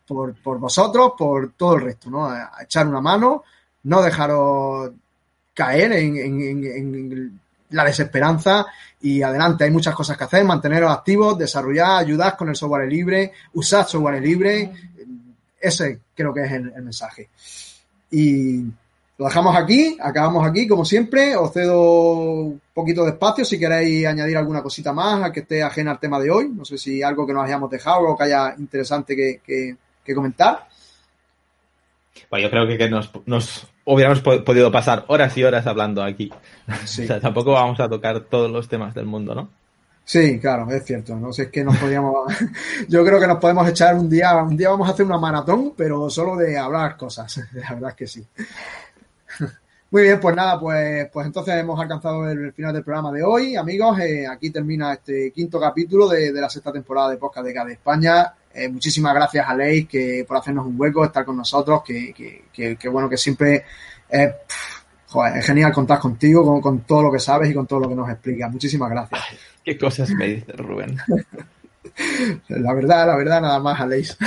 S1: por, por, vosotros, por todo el resto, ¿no? Echar una mano, no dejaros caer en, en, la desesperanza y adelante, hay muchas cosas que hacer, manteneros activos, desarrollar, ayudar con el software libre, usar software libre, ese creo que es el, mensaje. Y lo dejamos aquí, acabamos aquí, como siempre, os cedo un poquito de espacio si queréis añadir alguna cosita más a que esté ajena al tema de hoy, no sé si algo que nos hayamos dejado, algo que haya interesante que, que, que comentar.
S2: Bueno, yo creo que, que nos, nos, hubiéramos podido pasar horas y horas hablando aquí. Sí. o sea, tampoco vamos a tocar todos los temas del mundo, ¿no?
S1: Sí, claro, es cierto. No sé, es que nos podríamos. Yo creo que nos podemos echar un día. Un día vamos a hacer una maratón, pero solo de hablar cosas. La verdad es que sí. Muy bien, pues nada, pues, pues entonces hemos alcanzado el, final del programa de hoy, amigos. Eh, aquí termina este quinto capítulo de, de, la sexta temporada de Podcast de cada España. Eh, muchísimas gracias a Leis que por hacernos un hueco, estar con nosotros, que, que, que, que bueno, que siempre eh, joder, es genial contar contigo, con, con, todo lo que sabes y con todo lo que nos explicas. Muchísimas gracias.
S2: Ay, ¿Qué cosas me dices, Rubén?
S1: la verdad, la verdad, nada más, Aleix.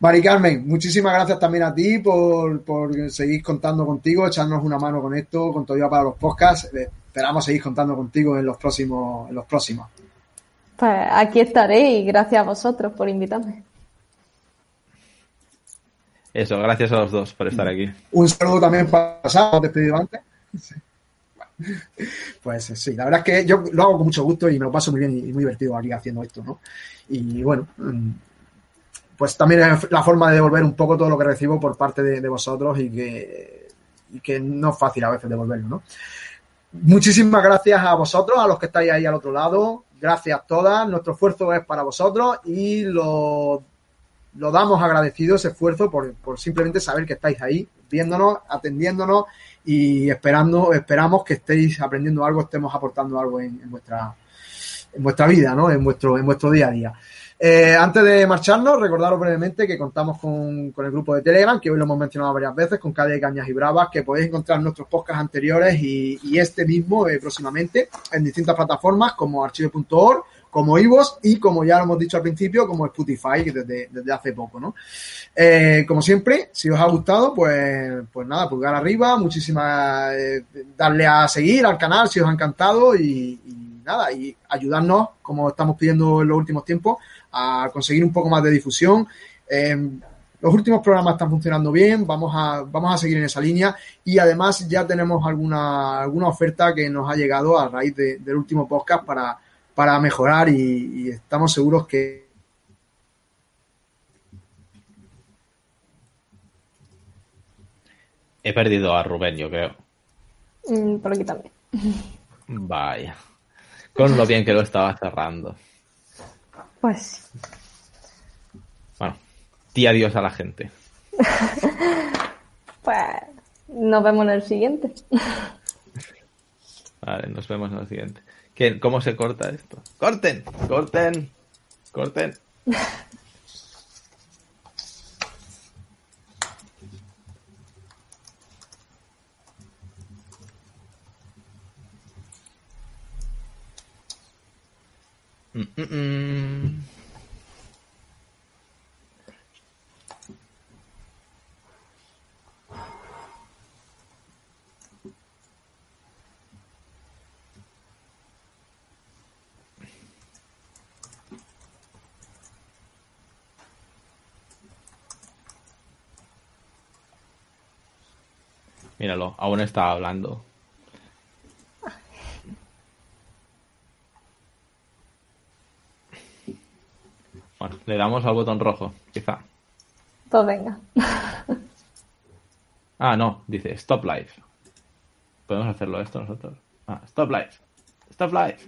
S1: Mari Carmen, muchísimas gracias también a ti por, por, seguir contando contigo, echarnos una mano con esto, con todo para los podcasts. Eh, esperamos seguir contando contigo en los próximos, en los próximos.
S4: Pues aquí estaré y gracias a vosotros por invitarme.
S2: Eso, gracias a los dos por estar aquí.
S1: Un saludo también para pasado, despedido antes. Sí. Pues sí, la verdad es que yo lo hago con mucho gusto y me lo paso muy bien y muy divertido aquí haciendo esto, ¿no? Y bueno, mm, pues también es la forma de devolver un poco todo lo que recibo por parte de, de vosotros y que, y que no es fácil a veces devolverlo, ¿no? Muchísimas gracias a vosotros, a los que estáis ahí al otro lado. Gracias todas. Nuestro esfuerzo es para vosotros y lo, lo damos agradecido ese esfuerzo por, por, simplemente saber que estáis ahí, viéndonos, atendiéndonos y esperando, esperamos que estéis aprendiendo algo, estemos aportando algo en, en vuestra en vuestra vida, ¿no? En vuestro, en vuestro día a día. Eh, antes de marcharnos, recordaros brevemente que contamos con, el grupo de Telegram, que hoy lo hemos mencionado varias veces, con Calle Cañas y Bravas, que podéis encontrar nuestros podcasts anteriores y, este mismo eh, próximamente en distintas plataformas como archive.org, como Ivos y como ya lo hemos dicho al principio, como Spotify desde, desde hace poco, ¿no? Eh, como siempre, si os ha gustado, pues, pues nada, pulgar arriba, muchísimas, darle a seguir al canal si os ha encantado y, y nada, y ayudarnos, como estamos pidiendo en los últimos tiempos, a conseguir un poco más de difusión. Eh, los últimos programas están funcionando bien, vamos a, vamos a seguir en esa línea y además ya tenemos alguna, alguna oferta que nos ha llegado a raíz de, del último podcast para, para mejorar y, y estamos seguros que
S2: He perdido a Rubén, yo creo.
S4: Mm, por aquí también.
S2: Vaya. Con lo bien que lo estaba cerrando.
S4: Pues.
S2: Bueno, di adiós a la gente.
S4: pues. Nos vemos en el siguiente.
S2: Vale, nos vemos en el siguiente. ¿Qué, ¿Cómo se corta esto? ¡Corten! ¡Corten! ¡Corten! mm. Míralo, aún está hablando. Bueno, le damos al botón rojo, quizá.
S4: Pues venga.
S2: Ah, no, dice stop live. Podemos hacerlo esto nosotros. Ah, stop live. Stop live.